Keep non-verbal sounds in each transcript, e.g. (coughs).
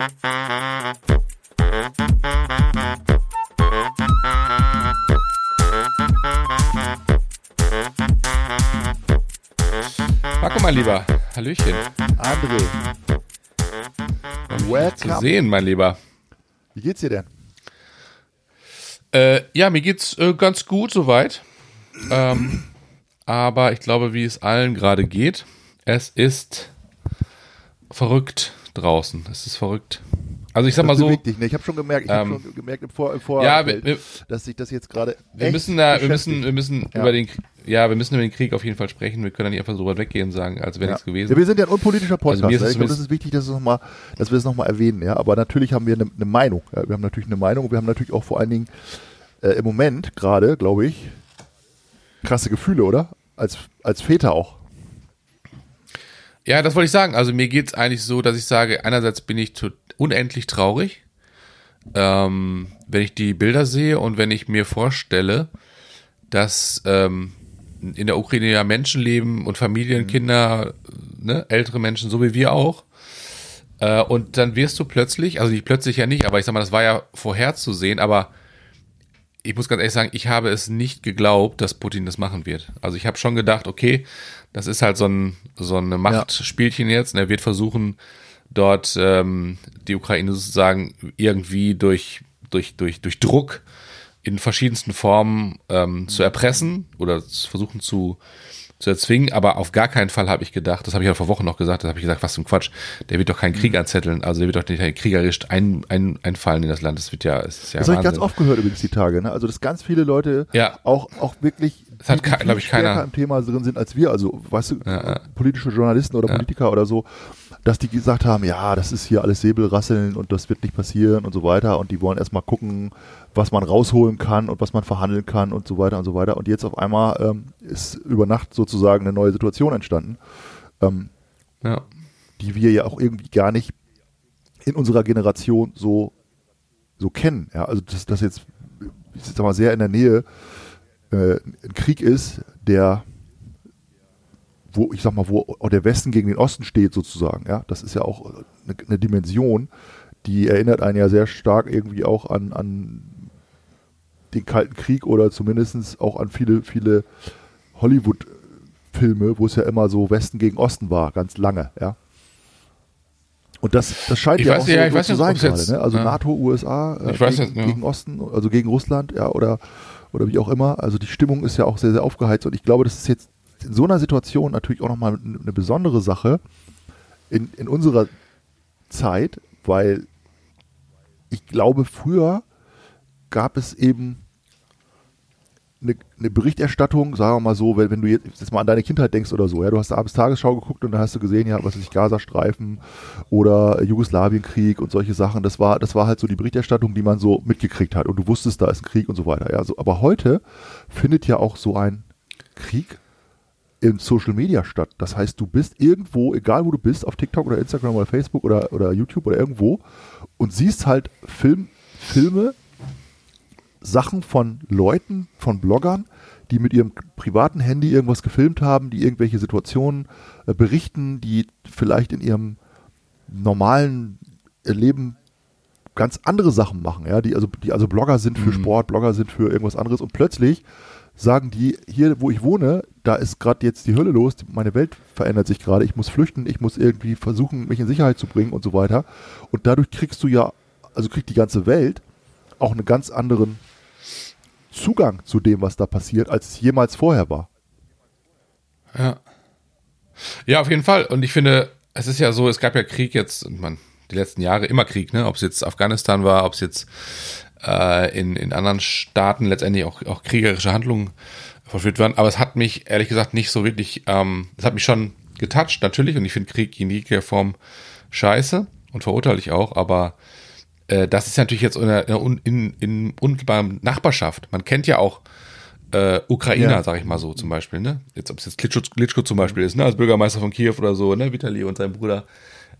Marco, mein Lieber. Hallöchen. André, Zu welcome. sehen, mein Lieber. Wie geht's dir denn? Äh, ja, mir geht's äh, ganz gut soweit. Ähm, aber ich glaube, wie es allen gerade geht, es ist verrückt draußen. Es ist verrückt. Also ich sag mal Das so, bewegt dich, ne? Ich habe schon gemerkt, ich ähm, habe schon gemerkt im, Vor im Vor ja, wir, dass sich das jetzt gerade wir müssen da, wir müssen, wir müssen Ja. über den, ja, wir müssen über den Krieg auf jeden Fall sprechen. Wir können da nicht einfach so weit weggehen und sagen, als wäre ja. nichts gewesen. Ja, wir sind ja ein unpolitischer Podcast. Also ne? es ich glaube, das ist wichtig, dass, es noch mal, dass wir es nochmal erwähnen. Ja? Aber natürlich haben wir eine, eine Meinung. Ja? Wir haben natürlich eine Meinung und wir haben natürlich auch vor allen Dingen äh, im Moment gerade, glaube ich, krasse Gefühle, oder? Als, als Väter auch. Ja, das wollte ich sagen. Also mir geht's eigentlich so, dass ich sage, einerseits bin ich unendlich traurig, ähm, wenn ich die Bilder sehe und wenn ich mir vorstelle, dass ähm, in der Ukraine ja Menschen leben und Familien, Kinder, ne, ältere Menschen, so wie wir auch. Äh, und dann wirst du plötzlich, also nicht plötzlich ja nicht, aber ich sag mal, das war ja vorherzusehen, aber ich muss ganz ehrlich sagen, ich habe es nicht geglaubt, dass Putin das machen wird. Also ich habe schon gedacht, okay, das ist halt so ein so ein Machtspielchen jetzt. Und er wird versuchen, dort ähm, die Ukraine sozusagen irgendwie durch durch durch durch Druck in verschiedensten Formen ähm, zu erpressen oder zu versuchen zu zu erzwingen, aber auf gar keinen Fall habe ich gedacht, das habe ich ja vor Wochen noch gesagt, das habe ich gesagt, was ein Quatsch, der wird doch keinen Krieg anzetteln, also der wird doch nicht kriegerisch ein, ein, einfallen in das Land, das wird ja, es ist ja Das habe ich ganz oft gehört übrigens die Tage. Ne? Also, dass ganz viele Leute Ja. auch, auch wirklich Das hat die ke- viel glaub ich, keiner- im Thema drin sind als wir. Also, weißt du, Ja, ja. politische Journalisten oder. Politiker oder so, dass die gesagt haben, ja, das ist hier alles Säbelrasseln und das wird nicht passieren und so weiter. Und die wollen erstmal gucken, was man rausholen kann und was man verhandeln kann und so weiter und so weiter. Und jetzt auf einmal ähm, ist über Nacht sozusagen eine neue Situation entstanden, ähm, Ja. die wir ja auch irgendwie gar nicht in unserer Generation so, so kennen. Ja, also dass das jetzt, ich sag mal, sehr in der Nähe äh, ein Krieg ist, der, wo, ich sag mal, wo auch der Westen gegen den Osten steht sozusagen. Ja, das ist ja auch eine, eine Dimension, die erinnert einen ja sehr stark irgendwie auch an, an den Kalten Krieg oder zumindest auch an viele, viele Hollywood-Filme, wo es ja immer so Westen gegen Osten war, ganz lange, ja. Und das, das scheint Ich ja weiß auch so, ja, so zu nicht, sein gerade. jetzt- Ne? Also ja. NATO, USA äh, gegen, nicht, ja. gegen Osten, also gegen Russland, ja, oder, oder wie auch immer. Also die Stimmung ist ja auch sehr, sehr aufgeheizt. Und ich glaube, das ist jetzt in so einer Situation natürlich auch nochmal eine besondere Sache in, in unserer Zeit, weil ich glaube, früher gab es eben eine, eine Berichterstattung, sagen wir mal so, wenn, wenn du jetzt, jetzt mal an deine Kindheit denkst oder so, ja, du hast abends Tagesschau geguckt und dann hast du gesehen, ja, was weiß ich, Gazastreifen oder Jugoslawienkrieg und solche Sachen, das war, das war halt so die Berichterstattung, die man so mitgekriegt hat. Und du wusstest, da ist ein Krieg und so weiter, ja, so, aber heute findet ja auch so ein Krieg in Social Media statt. Das heißt, du bist irgendwo, egal wo du bist, auf TikTok oder Instagram oder Facebook oder, oder YouTube oder irgendwo und siehst halt Film, Filme, Sachen von Leuten, von Bloggern, die mit ihrem privaten Handy irgendwas gefilmt haben, die irgendwelche Situationen äh, berichten, die vielleicht in ihrem normalen Leben ganz andere Sachen machen, ja, die also, die also Blogger sind für Sport, Blogger sind für irgendwas anderes und plötzlich sagen die, hier wo ich wohne, da ist gerade jetzt die Hölle los, meine Welt verändert sich gerade, ich muss flüchten, ich muss irgendwie versuchen, mich in Sicherheit zu bringen und so weiter. Und dadurch kriegst du ja, also kriegt die ganze Welt auch einen ganz anderen Zugang zu dem, was da passiert, als es jemals vorher war. Ja. Ja, auf jeden Fall. Und ich finde, es ist ja so, es gab ja Krieg jetzt, man, die letzten Jahre immer Krieg, ne? Ob es jetzt Afghanistan war, ob es jetzt äh, in, in anderen Staaten letztendlich auch, auch kriegerische Handlungen verführt waren. Aber es hat mich ehrlich gesagt nicht so wirklich, ähm, es hat mich schon getoucht, natürlich, und ich finde Krieg in jeglicher Form scheiße und verurteile ich auch, aber äh, das ist natürlich jetzt in, der- in, in, in unmittelbarer Nachbarschaft. Man kennt ja auch äh, Ukrainer, Ja. sag ich mal so zum Beispiel, ne? Jetzt, ob es jetzt Klitschko, Klitschko zum Beispiel ist, ne? Als Bürgermeister von Kiew oder so, ne? Vitali und sein Bruder.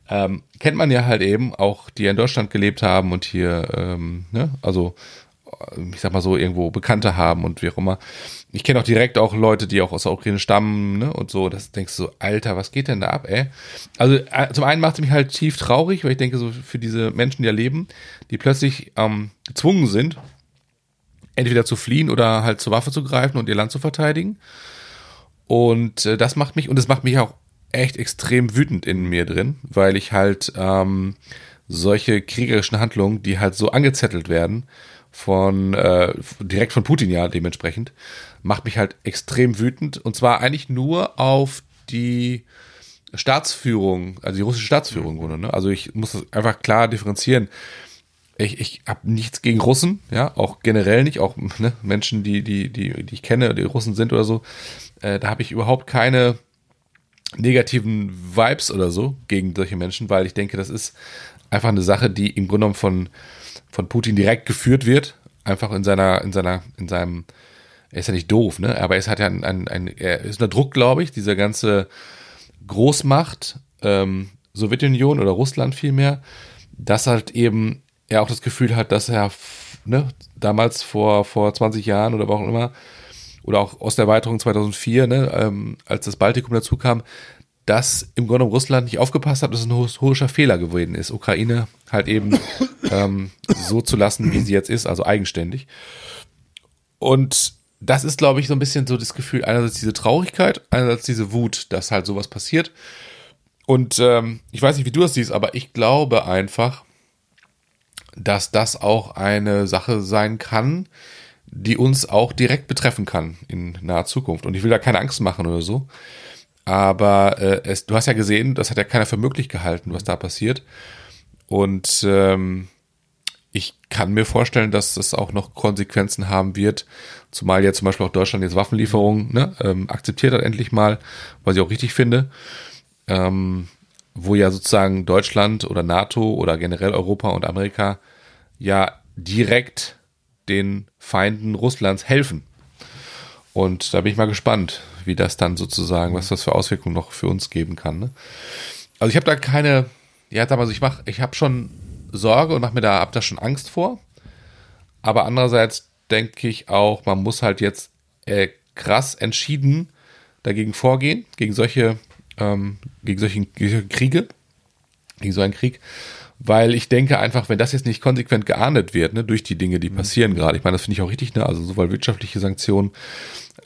Ähm, kennt man ja halt eben auch, die in Deutschland gelebt haben und hier, ähm, ne? Also ich sag mal so, irgendwo Bekannte haben und wie auch immer. Ich kenne auch direkt auch Leute, die auch aus der Ukraine stammen, ne? Und so, das denkst du so, Alter, was geht denn da ab, ey? Also äh, zum einen macht es mich halt tief traurig, weil ich denke, so für diese Menschen, die da leben, die plötzlich ähm, gezwungen sind, entweder zu fliehen oder halt zur Waffe zu greifen und ihr Land zu verteidigen. Und äh, das macht mich, und es macht mich auch echt extrem wütend in mir drin, weil ich halt ähm, solche kriegerischen Handlungen, die halt so angezettelt werden, von äh, direkt von Putin ja dementsprechend, macht mich halt extrem wütend. Und zwar eigentlich nur auf die Staatsführung, also die russische Staatsführung, mhm. ne? Also ich muss das einfach klar differenzieren. Ich, ich habe nichts gegen Russen, ja, auch generell nicht, auch ne, Menschen, die, die, die, die ich kenne, die Russen sind oder so, äh, da habe ich überhaupt keine negativen Vibes oder so gegen solche Menschen, weil ich denke, das ist einfach eine Sache, die im Grunde genommen von, von Putin direkt geführt wird. Einfach in seiner, in seiner, in seinem, er ist ja nicht doof, ne? Aber er hat ja ein, ein, ein er ist unter Druck, glaube ich, dieser ganze Großmacht, ähm, Sowjetunion oder Russland vielmehr, dass halt eben er auch das Gefühl hat, dass er ne, damals vor, vor 20 Jahren oder auch immer, oder auch aus der Erweiterung 2004, ne, ähm, als das Baltikum dazu kam, dass im Grunde Russland nicht aufgepasst hat, dass es ein historischer Fehler gewesen ist, Ukraine halt eben (coughs) ähm, so zu lassen, wie sie jetzt ist, also eigenständig. Und das ist, glaube ich, so ein bisschen so das Gefühl, einerseits diese Traurigkeit, einerseits diese Wut, dass halt sowas passiert. Und ähm, ich weiß nicht, wie du das siehst, aber ich glaube einfach, dass das auch eine Sache sein kann, die uns auch direkt betreffen kann in naher Zukunft. Und ich will da keine Angst machen oder so. Aber äh, es, du hast ja gesehen, das hat ja keiner für möglich gehalten, was da passiert. Und ähm, ich kann mir vorstellen, dass das auch noch Konsequenzen haben wird, zumal ja zum Beispiel auch Deutschland jetzt Waffenlieferungen ne, ähm, akzeptiert hat endlich mal, was ich auch richtig finde, ähm, wo ja sozusagen Deutschland oder NATO oder generell Europa und Amerika ja direkt den Feinden Russlands helfen. Und da bin ich mal gespannt, wie das dann sozusagen, was das für Auswirkungen noch für uns geben kann. Ne? Also ich habe da keine, ja, sag mal ich mach, ich habe schon Sorge und mache mir da ab da schon Angst vor. Aber andererseits denke ich auch, man muss halt jetzt äh, krass entschieden dagegen vorgehen, gegen solche, ähm, gegen solche Kriege, gegen so einen Krieg weil ich denke einfach, wenn das jetzt nicht konsequent geahndet wird, ne, durch die Dinge, die mhm. passieren gerade, ich meine, das finde ich auch richtig, ne, also sowohl wirtschaftliche Sanktionen,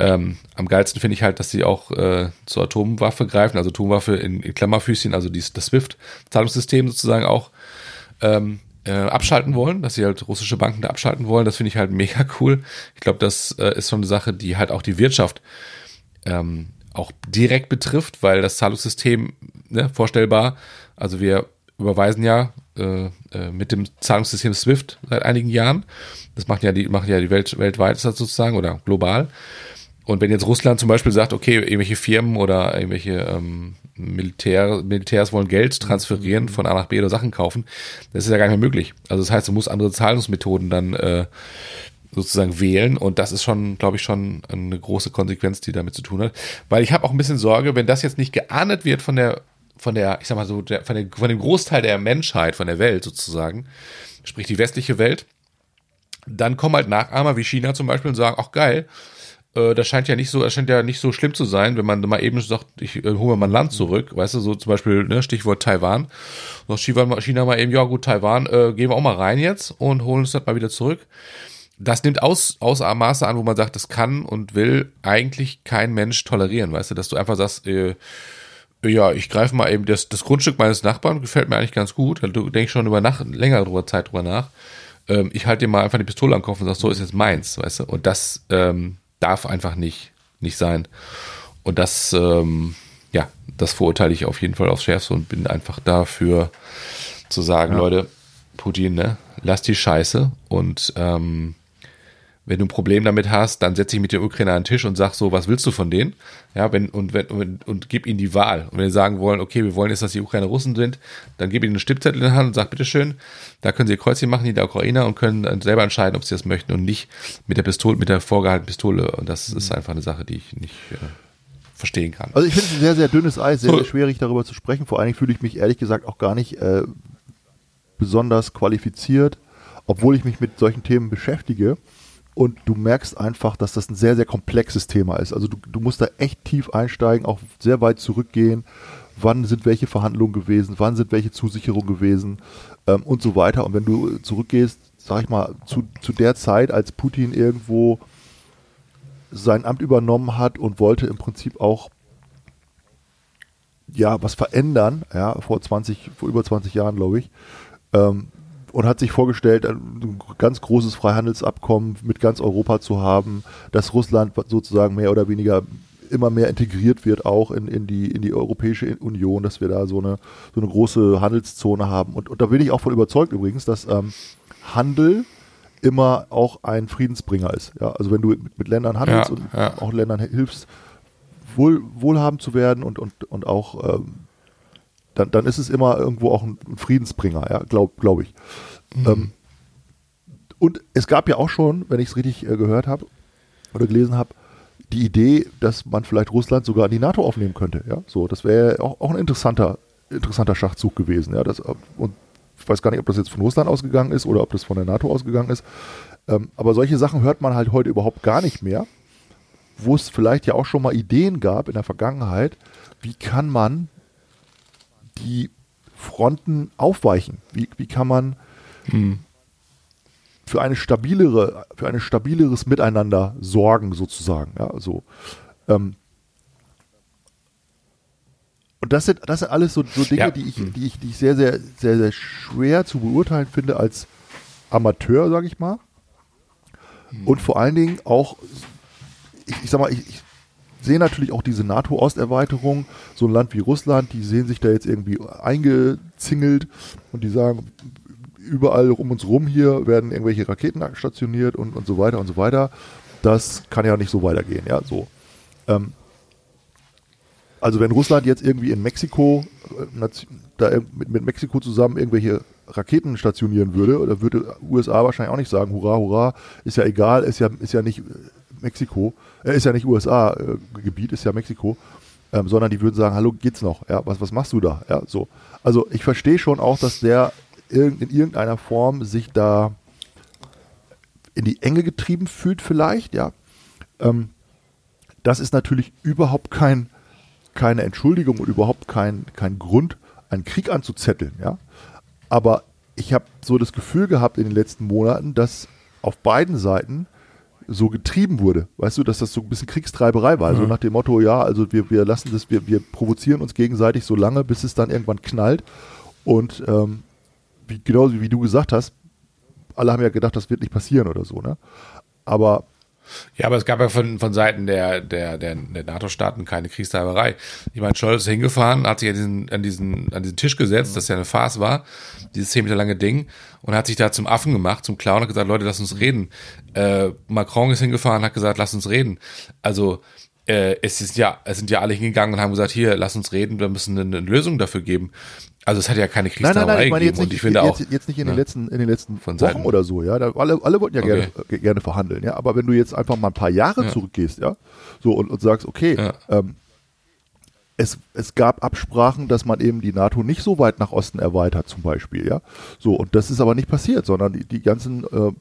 ähm, am geilsten finde ich halt, dass sie auch äh, zur Atomwaffe greifen, also Atomwaffe in, in Klammerfüßchen, also dies, das SWIFT-Zahlungssystem sozusagen auch ähm, äh, abschalten wollen, dass sie halt russische Banken da abschalten wollen, das finde ich halt (laughs) mega cool. Ich glaube, das äh, ist schon eine Sache, die halt auch die Wirtschaft ähm, auch direkt betrifft, weil das Zahlungssystem, ne, vorstellbar, also wir überweisen ja äh, äh, mit dem Zahlungssystem SWIFT seit einigen Jahren. Das machen ja die, machen ja die Welt weltweit sozusagen oder global. Und wenn jetzt Russland zum Beispiel sagt, okay, irgendwelche Firmen oder irgendwelche ähm, Militär, Militärs wollen Geld transferieren von A nach B oder Sachen kaufen, das ist ja gar nicht mehr möglich. Also das heißt, du musst andere Zahlungsmethoden dann äh, sozusagen wählen und das ist schon, glaube ich, schon eine große Konsequenz, die damit zu tun hat. Weil ich habe auch ein bisschen Sorge, wenn das jetzt nicht geahndet wird von der von der, ich sag mal so, der, von, der, von dem Großteil der Menschheit, von der Welt sozusagen, sprich die westliche Welt, dann kommen halt Nachahmer wie China zum Beispiel und sagen, ach geil, äh, das scheint ja nicht so, das scheint ja nicht so schlimm zu sein, wenn man mal eben sagt, ich äh, hole mal ein Land zurück, weißt du, so zum Beispiel, ne, Stichwort Taiwan. China, China mal eben, ja gut, Taiwan, äh, gehen wir auch mal rein jetzt und holen uns das mal wieder zurück. Das nimmt aus, aus Maße an, wo man sagt, das kann und will eigentlich kein Mensch tolerieren, weißt du, dass du einfach sagst, äh, ja, ich greife mal eben das, das Grundstück meines Nachbarn, gefällt mir eigentlich ganz gut. Du denkst schon über nach, länger drüber Zeit drüber nach. Ähm, ich halte dir mal einfach die Pistole am Kopf und sag, so ist jetzt meins, weißt du? Und das ähm, darf einfach nicht, nicht sein. Und das, ähm, ja, das verurteile ich auf jeden Fall aufs Schärfste und bin einfach dafür zu sagen, ja. Leute, Putin, ne, lass die Scheiße und ähm, wenn du ein Problem damit hast, dann setze ich mit der Ukraine an den Tisch und sag so, was willst du von denen? Ja, wenn, und, wenn, und, und gib ihnen die Wahl. Und wenn sie sagen wollen, okay, wir wollen jetzt, dass die Ukraine Russen sind, dann gib ihnen einen Stippzettel in die Hand und sag, bitteschön, da können sie ihr Kreuzchen machen, die der Ukrainer, und können dann selber entscheiden, ob sie das möchten und nicht mit der Pistole, mit der vorgehaltenen Pistole. Und das ist einfach eine Sache, die ich nicht äh, verstehen kann. Also ich finde es ein sehr, sehr dünnes Eis, sehr, sehr schwierig darüber zu sprechen. Vor allen Dingen fühle ich mich ehrlich gesagt auch gar nicht äh, besonders qualifiziert, obwohl ich mich mit solchen Themen beschäftige. Und du merkst einfach, dass das ein sehr, sehr komplexes Thema ist. Also du, du musst da echt tief einsteigen, auch sehr weit zurückgehen. Wann sind welche Verhandlungen gewesen? Wann sind welche Zusicherungen gewesen? Ähm, und so weiter. Und wenn du zurückgehst, sag ich mal, zu, zu der Zeit, als Putin irgendwo sein Amt übernommen hat und wollte im Prinzip auch ja was verändern, ja, vor 20, vor über 20 Jahren, glaube ich, ähm, und hat sich vorgestellt, ein ganz großes Freihandelsabkommen mit ganz Europa zu haben, dass Russland sozusagen mehr oder weniger immer mehr integriert wird auch in, in, die, in die Europäische Union, dass wir da so eine, so eine große Handelszone haben. Und, und da bin ich auch von überzeugt übrigens, dass ähm, Handel immer auch ein Friedensbringer ist. Ja, also wenn du mit, mit Ländern handelst ja, und ja. auch Ländern hilfst, wohl, wohlhabend zu werden und, und, und auch ähm, dann, dann ist es immer irgendwo auch ein Friedensbringer, ja, glaube glaub ich. Mhm. Ähm, und es gab ja auch schon, wenn ich es richtig äh, gehört habe oder gelesen habe, die Idee, dass man vielleicht Russland sogar in die NATO aufnehmen könnte. Ja, so, das wäre auch, auch ein interessanter, interessanter Schachzug gewesen. Ja, das, und ich weiß gar nicht, ob das jetzt von Russland ausgegangen ist oder ob das von der NATO ausgegangen ist. Ähm, aber solche Sachen hört man halt heute überhaupt gar nicht mehr, wo es vielleicht ja auch schon mal Ideen gab in der Vergangenheit, wie kann man die Fronten aufweichen? Wie, wie kann man hm. für eine stabilere, für ein stabileres Miteinander sorgen, sozusagen? Ja, so. Ähm, und das sind, das sind alles so, so Dinge, ja. die, ich, die, ich, die ich sehr, sehr, sehr, sehr schwer zu beurteilen finde als Amateur, sage ich mal. Hm. Und vor allen Dingen auch, ich, ich sag mal, ich, ich sehe natürlich auch diese NATO-Osterweiterung. So ein Land wie Russland, die sehen sich da jetzt irgendwie eingezingelt und die sagen, überall um uns rum hier werden irgendwelche Raketen stationiert und, und so weiter und so weiter. Das kann ja nicht so weitergehen, ja, so. Ähm, also wenn Russland jetzt irgendwie in Mexiko, äh, da mit, mit Mexiko zusammen irgendwelche Raketen stationieren würde, oder würde USA wahrscheinlich auch nicht sagen, hurra, hurra, ist ja egal, ist ja, ist ja nicht äh, Mexiko, äh, ist ja nicht USA-Gebiet, äh, ist ja Mexiko, ähm, sondern die würden sagen, hallo, geht's noch? Ja, was, was machst du da? Ja, so. Also ich verstehe schon auch, dass der in irgendeiner Form sich da in die Enge getrieben fühlt, vielleicht, ja. Ähm, das ist natürlich überhaupt kein keine Entschuldigung und überhaupt kein, kein Grund, einen Krieg anzuzetteln, ja. Aber ich habe so das Gefühl gehabt in den letzten Monaten, dass auf beiden Seiten so getrieben wurde. Weißt du, dass das so ein bisschen Kriegstreiberei war. Also mhm. nach dem Motto, ja, also wir, wir lassen das, wir, wir provozieren uns gegenseitig so lange, bis es dann irgendwann knallt. Und ähm, wie, genauso wie du gesagt hast, alle haben ja gedacht, das wird nicht passieren oder so, ne? Aber ja, aber es gab ja von, von Seiten der, der, der, der NATO-Staaten keine Kriegstreiberei. Ich meine, Scholz ist hingefahren, hat sich an diesen, an diesen, an diesen Tisch gesetzt, das ja eine Farce war, dieses zehn Meter lange Ding, und hat sich da zum Affen gemacht, zum Clown, hat gesagt, Leute, lass uns reden. Äh, Macron ist hingefahren, hat gesagt, lass uns reden. Also, äh, es ist ja, es sind ja alle hingegangen und haben gesagt, hier, lass uns reden, wir müssen eine, eine Lösung dafür geben. Also es hat ja keine Kriegstreiberei nein, nein, nein, ich meine jetzt nicht, ich finde jetzt, auch jetzt nicht in den letzten in den letzten Wochen Seiten. oder so, ja, da, alle alle wollten ja okay. gerne gerne verhandeln, ja, aber wenn du jetzt einfach mal ein paar Jahre ja. zurückgehst, ja, so und, und sagst, okay, ja. ähm, es, es gab Absprachen, dass man eben die NATO nicht so weit nach Osten erweitert, zum Beispiel, ja. So, und das ist aber nicht passiert, sondern die, die ganzen äh,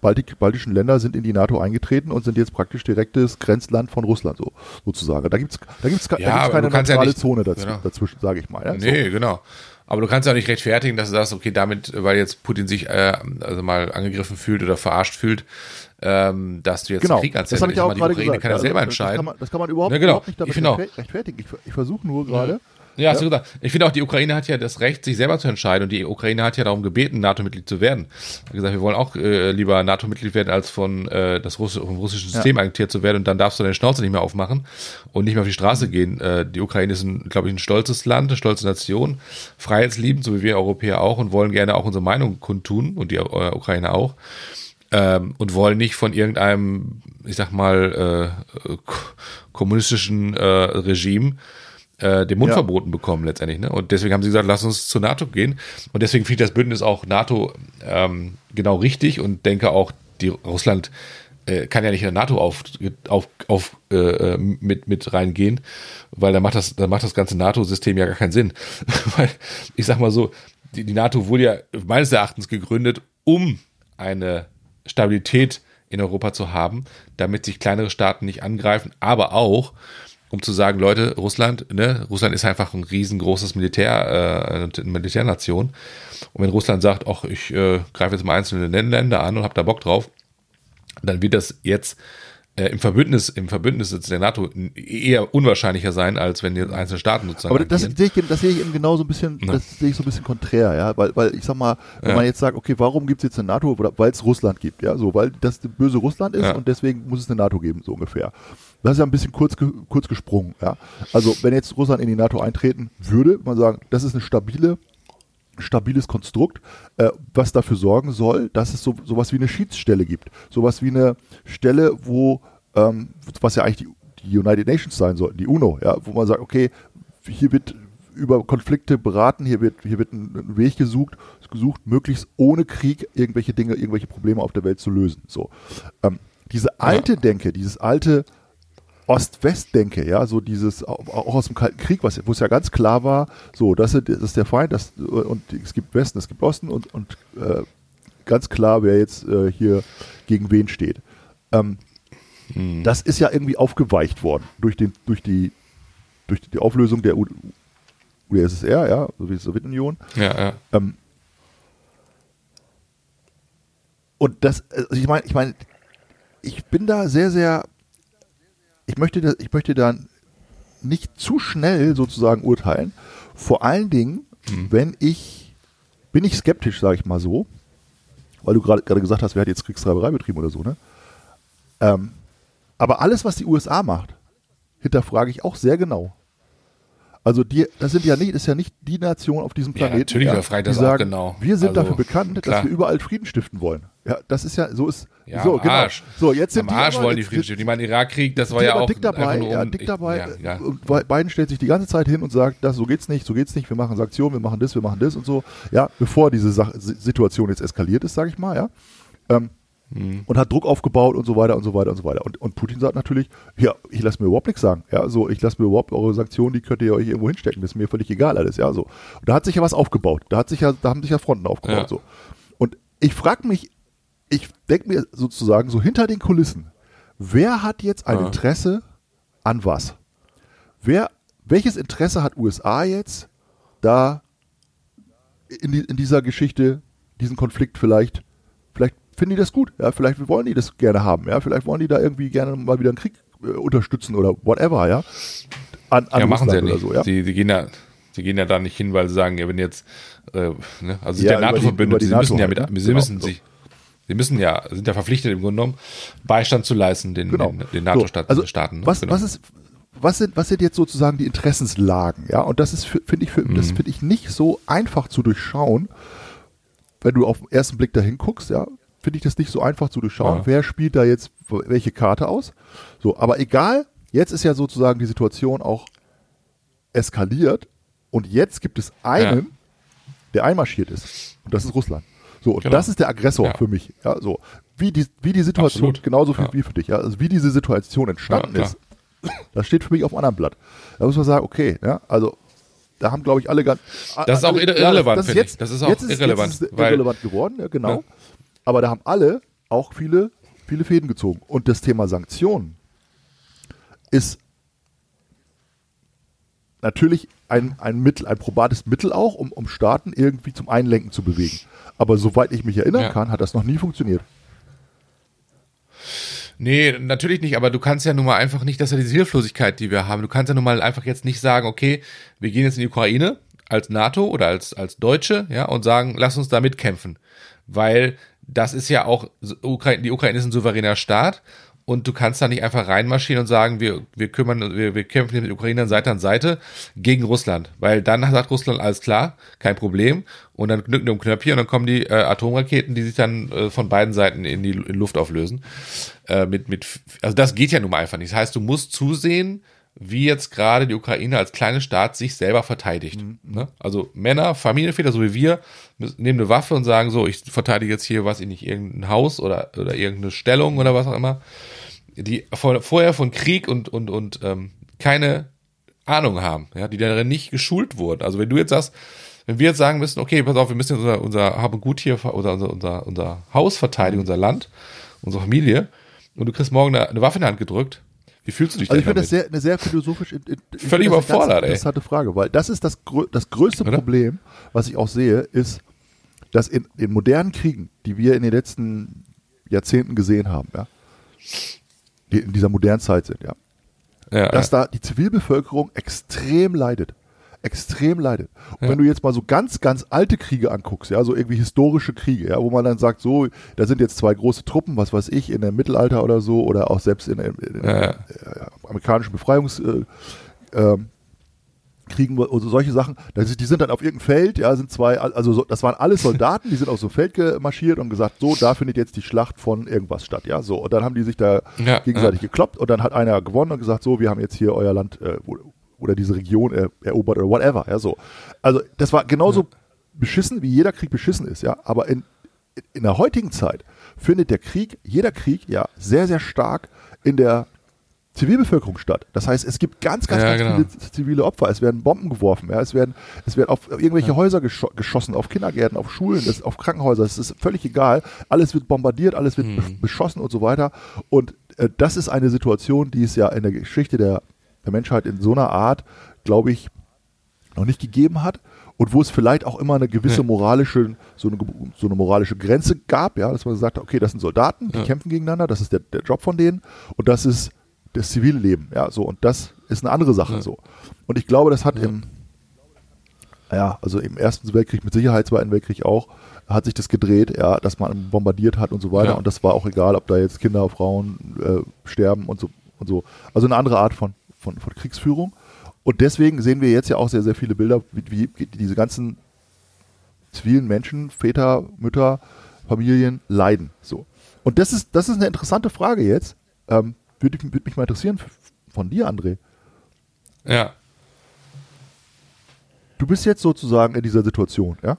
Baltik, baltischen Länder sind in die NATO eingetreten und sind jetzt praktisch direktes Grenzland von Russland, so, sozusagen. Da gibt es da gibt's, ja, da gibt's keine neutrale ja nicht, Zone dazw genau. dazwischen, sage ich mal. Ja? Nee, so. genau. Aber du kannst ja auch nicht rechtfertigen, dass du sagst, okay, damit, weil jetzt Putin sich äh, also mal angegriffen fühlt oder verarscht fühlt, ähm, dass du jetzt genau. Krieg anzettelst. Das habe ich ja auch gerade gesagt. kann ja, selber entscheiden. Das kann, man, das kann man überhaupt, ja, genau. überhaupt nicht damit rechtfertigen. Ich, ich versuche nur gerade, ja. Ja, hast du gesagt. Ich finde auch, die Ukraine hat ja das Recht, sich selber zu entscheiden. Und die Ukraine hat ja darum gebeten, NATO-Mitglied zu werden. Hat gesagt, wir wollen auch äh, lieber NATO-Mitglied werden, als von äh, das Russ vom russischen System ja. agitiert zu werden. Und dann darfst du deine Schnauze nicht mehr aufmachen und nicht mehr auf die Straße gehen. Äh, die Ukraine ist, glaube ich, ein stolzes Land, eine stolze Nation, freiheitsliebend, so wie wir Europäer auch, und wollen gerne auch unsere Meinung kundtun und die äh, Ukraine auch. Ähm, und wollen nicht von irgendeinem, ich sag mal, äh, kommunistischen äh, Regime äh, den Mund ja. verboten bekommen letztendlich. Ne? Und deswegen haben sie gesagt, lass uns zur NATO gehen. Und deswegen finde ich das Bündnis auch NATO ähm, genau richtig und denke auch, die Russland äh, kann ja nicht in der NATO auf, auf, auf äh, mit, mit reingehen, weil da macht das, da macht das ganze NATO-System ja gar keinen Sinn. (laughs) weil, ich sag mal so, die, die NATO wurde ja meines Erachtens gegründet, um eine Stabilität in Europa zu haben, damit sich kleinere Staaten nicht angreifen, aber auch, um zu sagen, Leute, Russland, ne, Russland ist einfach ein riesengroßes Militär, äh, Militärnation. Und wenn Russland sagt, ach, ich äh, greife jetzt mal einzelne Länder an und habe da Bock drauf, dann wird das jetzt äh, im Verbündnis, im Verbündnis der NATO eher unwahrscheinlicher sein, als wenn jetzt einzelne Staaten sozusagen. Aber das sehe ich, das sehe ich eben genau so ein bisschen, ja. das sehe ich so ein bisschen konträr, ja, weil, weil ich sag mal, wenn ja. man jetzt sagt, okay, warum gibt es jetzt eine NATO, weil es Russland gibt, ja, so, weil das böse Russland ist ja. und deswegen muss es eine NATO geben, so ungefähr. Das ist ja ein bisschen kurz, kurz gesprungen, ja. Also, wenn jetzt Russland in die NATO eintreten würde, man sagen, das ist eine stabile stabiles Konstrukt, äh, was dafür sorgen soll, dass es so sowas wie eine Schiedsstelle gibt. Sowas wie eine Stelle, wo, ähm, was ja eigentlich die, die United Nations sein sollten, die UNO, ja, wo man sagt, okay, hier wird über Konflikte beraten, hier wird, hier wird ein, Weg gesucht, gesucht, möglichst ohne Krieg irgendwelche Dinge, irgendwelche Probleme auf der Welt zu lösen. So. Ähm, diese alte. Denke, dieses alte Ost-West-Denke, ja, so dieses, auch aus dem Kalten Krieg, was, wo es ja ganz klar war, so, das ist, das ist der Feind, das, und es gibt Westen, es gibt Osten und, und äh, ganz klar, wer jetzt äh, hier gegen wen steht. Ähm, hm. Das ist ja irgendwie aufgeweicht worden durch, den, durch, die, durch die Auflösung der UdSSR, ja, so wie die Sowjetunion. Ja, ja. Ähm, und das, also ich meine, ich meine, ich bin da sehr, sehr ich möchte, da, ich möchte da nicht zu schnell sozusagen urteilen. Vor allen Dingen, mhm. wenn ich, bin ich skeptisch, sage ich mal so, weil du gerade gesagt hast, wer hat jetzt Kriegstreiberei betrieben oder so, ne? Ähm, aber alles, was die USA macht, hinterfrage ich auch sehr genau. Also die, das sind ja nicht, ist ja nicht die Nation auf diesem Planeten, ja, natürlich ja, die das sagen, genau. wir sind also, dafür bekannt, klar. dass wir überall Frieden stiften wollen. Ja, das ist ja, so ist, ja, so, genau. Arsch. So, jetzt sind am die Arsch aber, wollen die Frieden stiften. Ich meine, Irakkrieg, das war ja auch dick dabei, um, ja, dick dabei. Ich, ja, ja. Und Biden stellt sich die ganze Zeit hin und sagt, das, so geht's nicht, so geht's nicht, wir machen Sanktionen, wir machen das, wir machen das und so. Ja, bevor diese Sache, Situation jetzt eskaliert ist, sage ich mal, ja. Ähm, Mhm. Und hat Druck aufgebaut und so weiter und so weiter und so weiter. Und, und Putin sagt natürlich, ja, ich lasse mir überhaupt nichts sagen. Ja, so, ich lasse mir überhaupt eure Sanktionen, die könnt ihr euch irgendwo hinstecken, das ist mir völlig egal alles, ja, so. Und da hat sich ja was aufgebaut. Da hat sich ja, da haben sich ja Fronten aufgebaut, ja. so. Und ich frage mich, ich denke mir sozusagen so hinter den Kulissen, wer hat jetzt ein ja. Interesse an was? Wer, welches Interesse hat USA jetzt, da in, die, in dieser Geschichte, diesen Konflikt vielleicht, vielleicht finden die das gut. Ja, vielleicht wollen die das gerne haben. Ja, vielleicht wollen die da irgendwie gerne mal wieder einen Krieg äh, unterstützen oder whatever. Ja, an, an ja machen sie ja nicht. So, ja? Sie, sie, gehen ja, sie gehen ja da nicht hin, weil sie sagen, ja, wenn jetzt, äh, ne, also ja, der NATO verbündet, sie NATO müssen ja mit, halt, ne? sie genau, müssen so. sich Sie müssen ja, sind ja verpflichtet im Grunde genommen, Beistand zu leisten den, genau. den, den NATO-Staaten. So, also ne? was, genau. was ist, was sind, was sind jetzt sozusagen die Interessenslagen? Ja, und das ist, finde ich, mhm. das finde ich nicht so einfach zu durchschauen, wenn du auf den ersten Blick dahin guckst. Ja, finde ich das nicht so einfach zu durchschauen, ja. wer spielt da jetzt welche Karte aus. So, aber egal, jetzt ist ja sozusagen die Situation auch eskaliert und jetzt gibt es einen, ja. der einmarschiert ist. Und das ist Russland. So, und genau. das ist der Aggressor ja. für mich. Ja, so. Wie die, wie die Situation, Absolut. genauso viel wie für dich, ja, also wie diese Situation entstanden ist, das steht für mich auf einem anderen Blatt. Da muss man sagen, okay, ja, also da haben, glaube ich, alle ganz. Das ist auch irrelevant, das ist jetzt, das ist auch jetzt irrelevant. Jetzt ist irrelevant geworden, ja, genau. Aber da haben alle auch viele, viele Fäden gezogen. Und das Thema Sanktionen ist natürlich ein, ein Mittel, ein probates Mittel auch, um, um Staaten irgendwie zum Einlenken zu bewegen. Aber soweit ich mich erinnern ja. kann, hat das noch nie funktioniert. Nee, natürlich nicht, aber du kannst ja nun mal einfach nicht, das ist ja diese Hilflosigkeit, die wir haben. Du kannst ja nun mal einfach jetzt nicht sagen, okay, wir gehen jetzt in die Ukraine als NATO oder als, als Deutsche, ja, und sagen, lass uns da mitkämpfen. Weil das ist ja auch, die Ukraine ist ein souveräner Staat und du kannst da nicht einfach reinmarschieren und sagen, wir, wir kümmern, wir, wir kämpfen mit den Ukrainern Seite an Seite gegen Russland. Weil dann sagt Russland, alles klar, kein Problem. Und dann knücken die um Knöpfchen und dann kommen die äh, Atomraketen, die sich dann äh, von beiden Seiten in die in Luft auflösen. Äh, mit, mit, also das geht ja nun mal einfach nicht. Das heißt, du musst zusehen, wie jetzt gerade die Ukraine als kleiner Staat sich selber verteidigt. Mhm. Ne? Also Männer, Familienväter, so wie wir, nehmen eine Waffe und sagen so, ich verteidige jetzt hier was in nicht irgendein Haus oder, oder irgendeine Stellung oder was auch immer, die vor, vorher von Krieg und, und, und ähm, keine Ahnung haben, ja, die darin nicht geschult wurden. Also wenn du jetzt sagst, Wenn wir jetzt sagen müssen, okay, pass auf, wir müssen unser, unser Hab und Gut hier, oder unser, unser, unser Haus verteidigen, unser Land, unsere Familie, und du kriegst morgen eine, eine Waffe in die Hand gedrückt, wie fühlst du dich Also denn ich finde das sehr, eine sehr philosophisch in, in, Völlig überfordert, ey. interessante Frage, weil das ist das, das größte Oder? Problem, was ich auch sehe, ist, dass in, in modernen Kriegen, die wir in den letzten Jahrzehnten gesehen haben, ja, die in dieser modernen Zeit sind, ja, ja, dass da die Zivilbevölkerung extrem leidet. Extrem leidet. Und Ja. wenn du jetzt mal so ganz, ganz alte Kriege anguckst, ja, so irgendwie historische Kriege, ja, wo man dann sagt, so, da sind jetzt zwei große Truppen, was weiß ich, in dem Mittelalter oder so, oder auch selbst in, in, in Ja, äh, amerikanischen Befreiungskriegen äh, Kriegen oder solche Sachen, ist, die sind dann auf irgendeinem Feld, ja, sind zwei, also so, das waren alles Soldaten, die sind auf so ein Feld gemarschiert und gesagt, so, da findet jetzt die Schlacht von irgendwas statt, ja, so, und dann haben die sich da Ja, gegenseitig gekloppt und dann hat einer gewonnen und gesagt, so, wir haben jetzt hier euer Land äh, wo- oder diese Region äh, erobert oder whatever, ja, so. Also, das war genauso beschissen, wie jeder Krieg beschissen ist, ja, aber in, in der heutigen Zeit findet der Krieg, jeder Krieg, ja, sehr, sehr stark in der Zivilbevölkerung statt. Das heißt, es gibt ganz, ganz, Ja, ganz genau. viele zivile Opfer. Es werden Bomben geworfen, ja, es werden, es werden auf irgendwelche Häuser gescho geschossen, auf Kindergärten, auf Schulen, das, auf Krankenhäuser. Es ist völlig egal. Alles wird bombardiert, alles wird be- beschossen und so weiter. Und äh, das ist eine Situation, die es ja in der Geschichte der, der Menschheit in so einer Art, glaube ich, noch nicht gegeben hat und wo es vielleicht auch immer eine gewisse moralische, so eine, so eine moralische Grenze gab, ja, dass man gesagt hat, okay, das sind Soldaten, die Ja. kämpfen gegeneinander, das ist der, der Job von denen und das ist das zivile Leben, ja, so und das ist eine andere Sache Ja. so. Und ich glaube, das hat Ja. im ja, also im Ersten Weltkrieg mit Sicherheit, Zweiten Weltkrieg auch, hat sich das gedreht, ja, dass man bombardiert hat und so weiter. Und das war auch egal, ob da jetzt Kinder, Frauen äh, sterben und so und so. Also eine andere Art von, von, von Kriegsführung. Und deswegen sehen wir jetzt ja auch sehr, sehr viele Bilder, wie, wie diese ganzen zivilen Menschen, Väter, Mütter, Familien leiden. So. Und das ist, das ist eine interessante Frage jetzt. Ähm, Würde würd mich mal interessieren von dir, André. ja. Du bist jetzt sozusagen in dieser Situation, ja?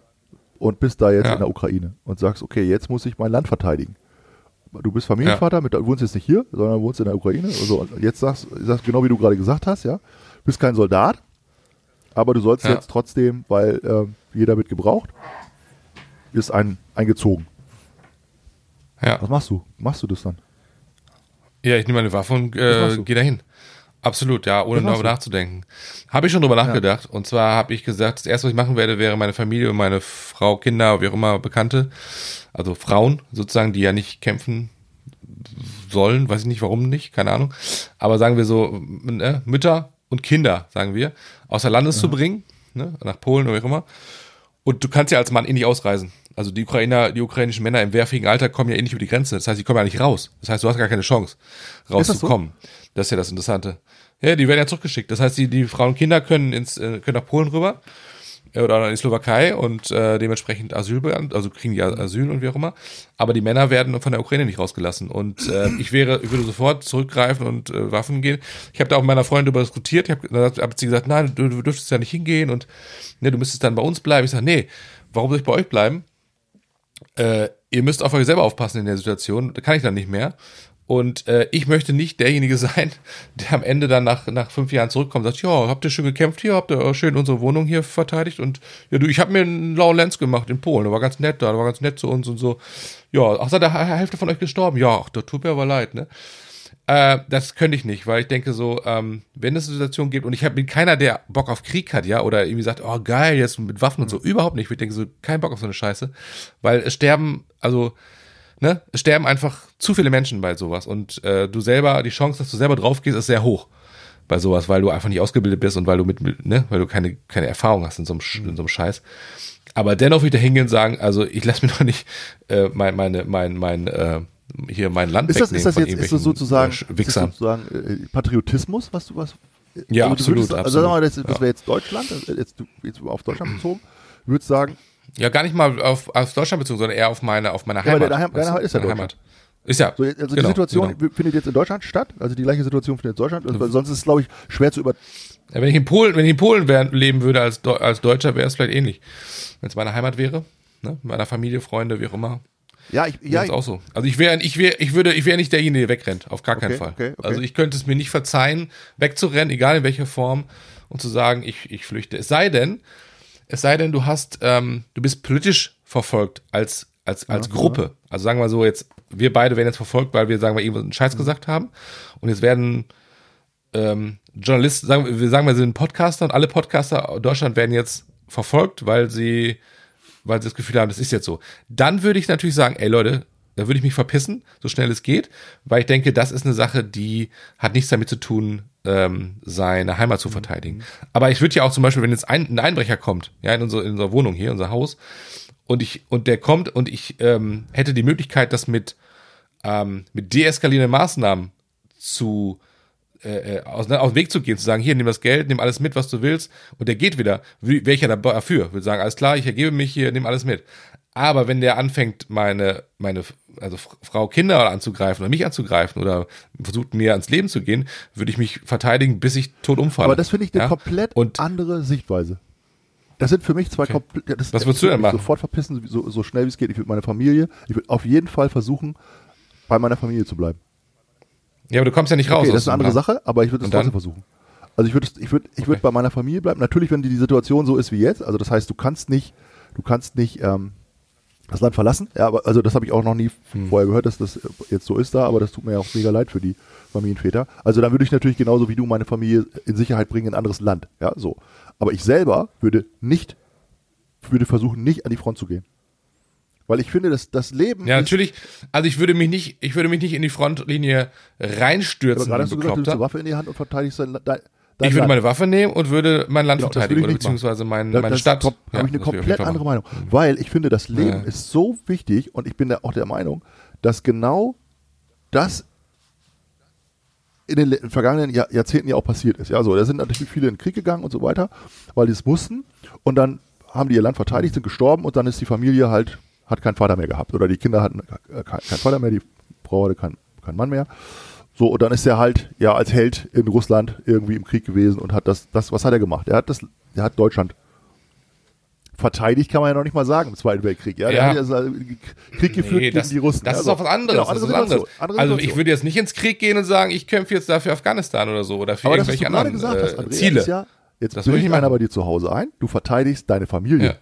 Und bist da jetzt Ja. in der Ukraine und sagst, okay, jetzt muss ich mein Land verteidigen. Du bist Familienvater, mit, du wohnst jetzt nicht hier, sondern wohnst in der Ukraine. Also jetzt sagst sagst genau wie du gerade gesagt hast, ja, bist kein Soldat, aber du sollst Ja. jetzt trotzdem, weil ähm, jeder wird gebraucht, ist ein, eingezogen. Ja. Was machst du? Machst du das dann? Ja, ich nehme meine Waffe und äh, gehe dahin. Absolut, ja, ohne darüber nachzudenken. Habe ich schon drüber nachgedacht. Und zwar habe ich gesagt, das erste, was ich machen werde, wäre meine Familie und meine Frau, Kinder, wie auch immer, Bekannte, also Frauen sozusagen, die ja nicht kämpfen sollen, weiß ich nicht, warum nicht, keine Ahnung. Aber sagen wir so, äh, Mütter und Kinder, sagen wir, außer Landes zu bringen, ne, nach Polen oder wie auch immer. Und du kannst ja als Mann eh nicht ausreisen. Also die Ukrainer, die ukrainischen Männer im wehrfähigen Alter kommen ja eh nicht über die Grenze. Das heißt, die kommen ja nicht raus. Das heißt, du hast gar keine Chance, das so? rauszukommen. Das, ist ja das Interessante. Ja, die werden ja zurückgeschickt. Das heißt, die, die Frauen und Kinder können ins, äh, können nach Polen rüber oder in die Slowakei und äh, dementsprechend Asyl also kriegen die Asyl und wie auch immer. Aber die Männer werden von der Ukraine nicht rausgelassen. Und äh, ich wäre, ich würde sofort zurückgreifen und äh, Waffen gehen. Ich habe da auch mit meiner Freundin darüber diskutiert. Ich habe hab, hab sie gesagt, nein, du, du dürftest ja nicht hingehen und ne, du müsstest dann bei uns bleiben. Ich sage, nee, warum soll ich bei euch bleiben? Äh, ihr müsst auf euch selber aufpassen in der Situation. Da kann ich dann nicht mehr. Und äh, ich möchte nicht derjenige (laughs) sein, der am Ende dann nach, nach fünf Jahren zurückkommt und sagt, ja, habt ihr schön gekämpft hier, habt ihr schön unsere Wohnung hier verteidigt und ja, du, ich habe mir einen lauen Lenz gemacht in Polen, der war ganz nett da, der war ganz nett zu uns und so. Ja, ach, seid der Hälfte von euch gestorben? Ja, ach, das tut mir aber leid, ne? Äh, das könnte ich nicht, weil ich denke so, ähm, wenn es eine Situation gibt und ich habe bin keiner, der Bock auf Krieg hat, ja, oder irgendwie sagt, oh geil, jetzt mit Waffen und so, überhaupt nicht. Ich denke so, kein Bock auf so eine Scheiße, weil es sterben, also ne, es sterben einfach zu viele Menschen bei sowas und äh, du selber, die Chance, dass du selber drauf gehst, ist sehr hoch bei sowas, weil du einfach nicht ausgebildet bist und weil du mit, ne, weil du keine keine Erfahrung hast in so einem, in so einem Scheiß. Aber dennoch wieder hingehen und sagen, also ich lasse mir doch nicht äh, mein, meine, mein, mein, äh, hier mein Land Ist das, ist das jetzt ist das sozusagen, äh, ist das sozusagen äh, Patriotismus, was du was? Ja, du absolut, Würdest, also absolut. sag mal, das, das Ja. wäre jetzt Deutschland, also jetzt, jetzt auf Deutschland bezogen, würdest sagen, Ja, gar nicht mal auf, auf Deutschland bezogen, sondern eher auf meine, auf meine Heimat. deine Heim- deine du? Heimat ist ja Deutschland. Ist ja. so, also genau, die Situation genau. findet jetzt in Deutschland statt, also die gleiche Situation findet in Deutschland, weil sonst ist es, glaube ich, schwer zu über. Ja, wenn ich in Polen, wenn ich in Polen wär, leben würde als, Deu- als Deutscher, wäre es vielleicht ähnlich. Wenn es meine Heimat wäre, ne? meiner Familie, Freunde, wie auch immer. Ja, ich, Ja, ja, ist auch so. Also ich wäre, ich wäre, ich würde, ich wäre nicht derjenige, der wegrennt, auf gar keinen Okay, Fall. okay, okay. Also ich könnte es mir nicht verzeihen, wegzurennen, egal in welcher Form, und zu sagen, ich, ich flüchte. Es sei denn, es sei denn, du hast, ähm, du bist politisch verfolgt als, als, als Ja, Gruppe. Also sagen wir so jetzt, wir beide werden jetzt verfolgt, weil wir, sagen wir, irgendwas einen Scheiß Mhm. gesagt haben. Und jetzt werden ähm, Journalisten, sagen wir, wir sagen, wir sind Podcaster und alle Podcaster in Deutschland werden jetzt verfolgt, weil sie, weil sie das Gefühl haben, das ist jetzt so. Dann würde ich natürlich sagen, ey Leute, da würde ich mich verpissen, so schnell es geht, weil ich denke, das ist eine Sache, die hat nichts damit zu tun, ähm, seine Heimat zu verteidigen. Aber ich würde ja auch zum Beispiel, wenn jetzt ein, ein Einbrecher kommt, ja, in unsere, in unserer Wohnung hier, unser Haus, und ich, und der kommt und ich ähm, hätte die Möglichkeit, das mit, ähm, mit deeskalierenden Maßnahmen zu äh, aus, ne, aus dem Weg zu gehen, zu sagen, hier, nimm das Geld, nimm alles mit, was du willst, und der geht wieder, wäre ich ja dafür, würde sagen, alles klar, ich ergebe mich hier, nimm alles mit. Aber wenn der anfängt, meine, meine, also Frau, Kinder anzugreifen oder mich anzugreifen oder versucht mir ans Leben zu gehen, würde ich mich verteidigen, bis ich tot umfalle. Aber das finde ich eine ja? komplett Und andere Sichtweise. Das sind für mich zwei Okay. komplett. das- Was würdest du denn mich machen? Sofort verpissen, so, so schnell wie es geht. Ich würde meine Familie, ich würde auf jeden Fall versuchen, bei meiner Familie zu bleiben. ja, aber du kommst ja nicht raus. Okay, das ist eine andere. Sache, aber ich würde es trotzdem versuchen. Also ich würde, ich würde, ich würde Okay. bei meiner Familie bleiben. Natürlich, wenn die, die Situation so ist wie jetzt, also das heißt, du kannst nicht, du kannst nicht ähm, das Land verlassen. Ja, aber also das habe ich auch noch nie Hm. vorher gehört, dass das jetzt so ist da, aber das tut mir ja auch mega leid für die Familienväter. Also dann würde ich natürlich genauso wie du meine Familie in Sicherheit bringen in ein anderes Land. Ja, so. Aber ich selber würde nicht, würde versuchen, nicht an die Front zu gehen. Weil ich finde, dass das Leben Ja, natürlich. Also ich würde mich nicht, ich würde mich nicht in die Frontlinie aber reinstürzen, gerade wie hast du gesagt, du nimmst eine Waffe in die Hand und verteidigst dein, dein Ich würde meine Waffe nehmen und würde mein Land Genau, verteidigen oder beziehungsweise mein, Da- meine das Stadt. Habe ich eine das würde ich jeden komplett andere. Meinung. Weil ich finde, das Leben Ja. ist so wichtig und ich bin da auch der Meinung, dass genau das in den vergangenen Jahr, Jahrzehnten ja auch passiert ist. Ja, so, da sind natürlich viele in den Krieg gegangen und so weiter, weil die es mussten und dann haben die ihr Land verteidigt, sind gestorben und dann ist die Familie halt, hat keinen Vater mehr gehabt oder die Kinder hatten äh, keinen keinen Vater mehr, die Frau hatte keinen keinen Mann mehr. So, und dann ist er halt ja als Held in Russland irgendwie im Krieg gewesen und hat das, das was hat er gemacht? Er hat das, er hat Deutschland verteidigt, kann man ja noch nicht mal sagen, im Zweiten Weltkrieg. Ja, der Ja. hat ja so einen Krieg geführt Nee, das, gegen die Russen. das ja, ist so. auch was anderes. Genau, Situation, anderes. andere also ich würde jetzt nicht ins Krieg gehen und sagen, ich kämpfe jetzt dafür Afghanistan oder so oder für Aber das, was du irgendwelche gerade anderen gesagt hast, äh, Andrea, Ziele. ist ja, jetzt Das würde ich machen. bei dir zu Hause ein, du verteidigst deine Familie. Ja.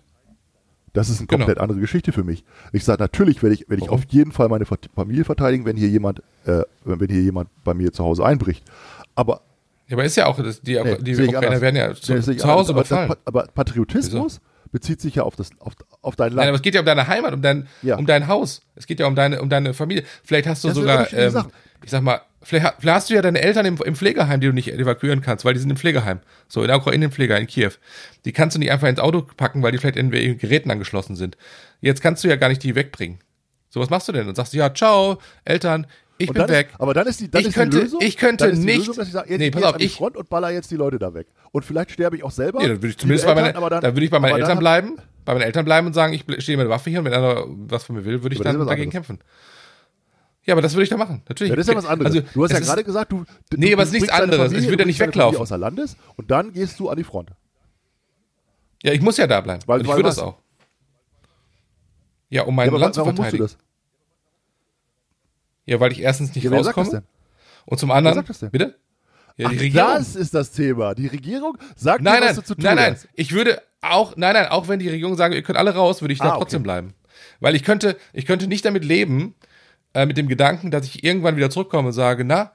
Das ist eine Genau. komplett andere Geschichte für mich. Ich sage, natürlich werde ich, werde ich Warum? auf jeden Fall meine Familie verteidigen, wenn hier jemand, äh, wenn hier jemand bei mir zu Hause einbricht. Aber Ja, aber ist ja auch, die, nee, die Ukrainer werden ja zu, Nee, zu Hause anders. überfallen. Aber, aber Patriotismus bezieht sich ja auf, das, auf, auf dein Nein, aber Land. es geht ja um deine Heimat, um dein, Ja. um dein Haus. Es geht ja um deine, um deine Familie. Vielleicht hast du Das sogar, ähm, ich sag mal, vielleicht, vielleicht hast du ja deine Eltern im, im Pflegeheim, die du nicht evakuieren kannst, weil die sind im Pflegeheim. So, in der Ukraine im Pflegeheim, in Kiew. Die kannst du nicht einfach ins Auto packen, weil die vielleicht in Geräten angeschlossen sind. Jetzt kannst du ja gar nicht die wegbringen. So, was machst du denn? Und sagst du, ja, ciao, Eltern, ich Und bin weg. Ist, aber dann ist die, dann Ich ist könnte- die Lösung, ich könnte dann ist die nicht- Lösung, dass ich sage, jetzt Nee, pass auf, ich- Front und baller jetzt die Leute da weg. Und vielleicht sterbe ich auch selber. Nee, dann würde ich zumindest bei Eltern, meinen, aber dann, dann würde ich bei meinen Eltern bleiben, bei meinen Eltern bleiben und sagen, ich stehe mit der Waffe hier und wenn einer was von mir will, würde ich dann dagegen kämpfen. Ja, aber das würde ich dann machen, natürlich. Ja, das ist ja was anderes. Also, du hast ja gerade gesagt, du, Nee, du aber es ist nichts anderes. Familie, Ich würde ja nicht weglaufen. Außer Landes und dann gehst du an die Front. Ja, ich muss ja da bleiben. Weil- und ich würde es auch. Ja, um mein Ja, Land zu warum musst du verteidigen. das? Ja, weil ich erstens nicht Ja, das rauskomme. Und zum anderen. Wer sagt das denn? Bitte? Ja, Ach, Regierung. das ist das Thema. Die Regierung sagt nein, dir, nein, was du zu tun nein, nein. hast. Ich würde auch, nein, nein, auch wenn die Regierung sagen, ihr könnt alle raus, würde ich da Ah, okay. trotzdem bleiben. Weil ich könnte, ich könnte nicht damit leben, äh, mit dem Gedanken, dass ich irgendwann wieder zurückkomme und sage, na,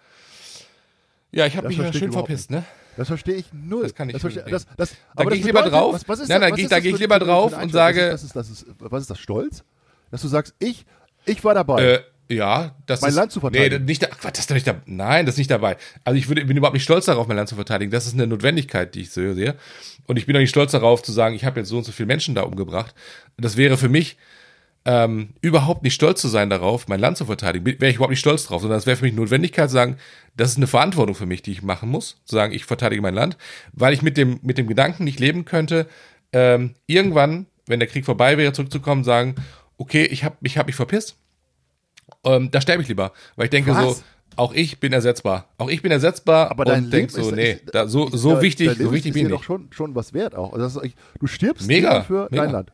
ja, ich habe mich ja schön verpisst, ne? Das verstehe ich null. Das kann ich das verstehe, nicht. das, das, Da aber gehe ich lieber drauf. Was, was ist Nein, was da gehe ich lieber drauf und sage- Das ist, das ist, was ist das Stolz? Dass du sagst, ich, ich war dabei. Äh, ja, das Mein ist, Land zu verteidigen. Nee, nicht, Quatsch, das ist nicht da, nein, das ist nicht dabei. Also ich würde, bin überhaupt nicht stolz darauf, mein Land zu verteidigen. Das ist eine Notwendigkeit, die ich so sehe. Und ich bin auch nicht stolz darauf zu sagen, ich habe jetzt so und so viele Menschen da umgebracht. Das wäre für mich ähm, überhaupt nicht stolz zu sein darauf, mein Land zu verteidigen. Wäre ich überhaupt nicht stolz drauf, sondern es wäre für mich eine Notwendigkeit zu sagen, das ist eine Verantwortung für mich, die ich machen muss, zu sagen, ich verteidige mein Land, weil ich mit dem, mit dem Gedanken nicht leben könnte, ähm, irgendwann, wenn der Krieg vorbei wäre, zurückzukommen, sagen, okay, ich habe ich hab mich verpisst, ähm, da sterbe ich lieber, weil ich denke Was? so, auch ich bin ersetzbar. Auch ich bin ersetzbar aber dein und Leben denk so, ist, nee, ist, da, so, so ja, wichtig, so wichtig ist bin ich doch schon, schon was wert auch. Also ist, du stirbst Mega, für mega. dein Land.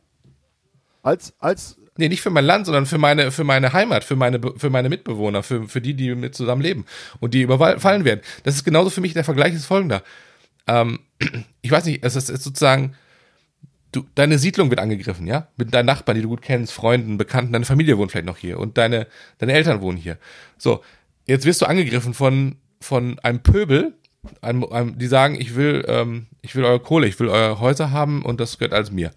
Als, als, Nee, nicht für mein Land, sondern für meine, für meine Heimat, für meine, für meine Mitbewohner, für, für die, die mit zusammen leben und die überfallen werden. Das ist genauso für mich, der Vergleich ist folgender. Ähm, (clears throat) ich weiß nicht, es ist sozusagen, du, deine Siedlung wird angegriffen, ja? Mit deinen Nachbarn, die du gut kennst, Freunden, Bekannten, deine Familie wohnt vielleicht noch hier und deine, deine Eltern wohnen hier. So, jetzt wirst du angegriffen von, von einem Pöbel, einem, einem, die sagen, ich will, ähm, ich will eure Kohle, ich will eure Häuser haben und das gehört alles mir.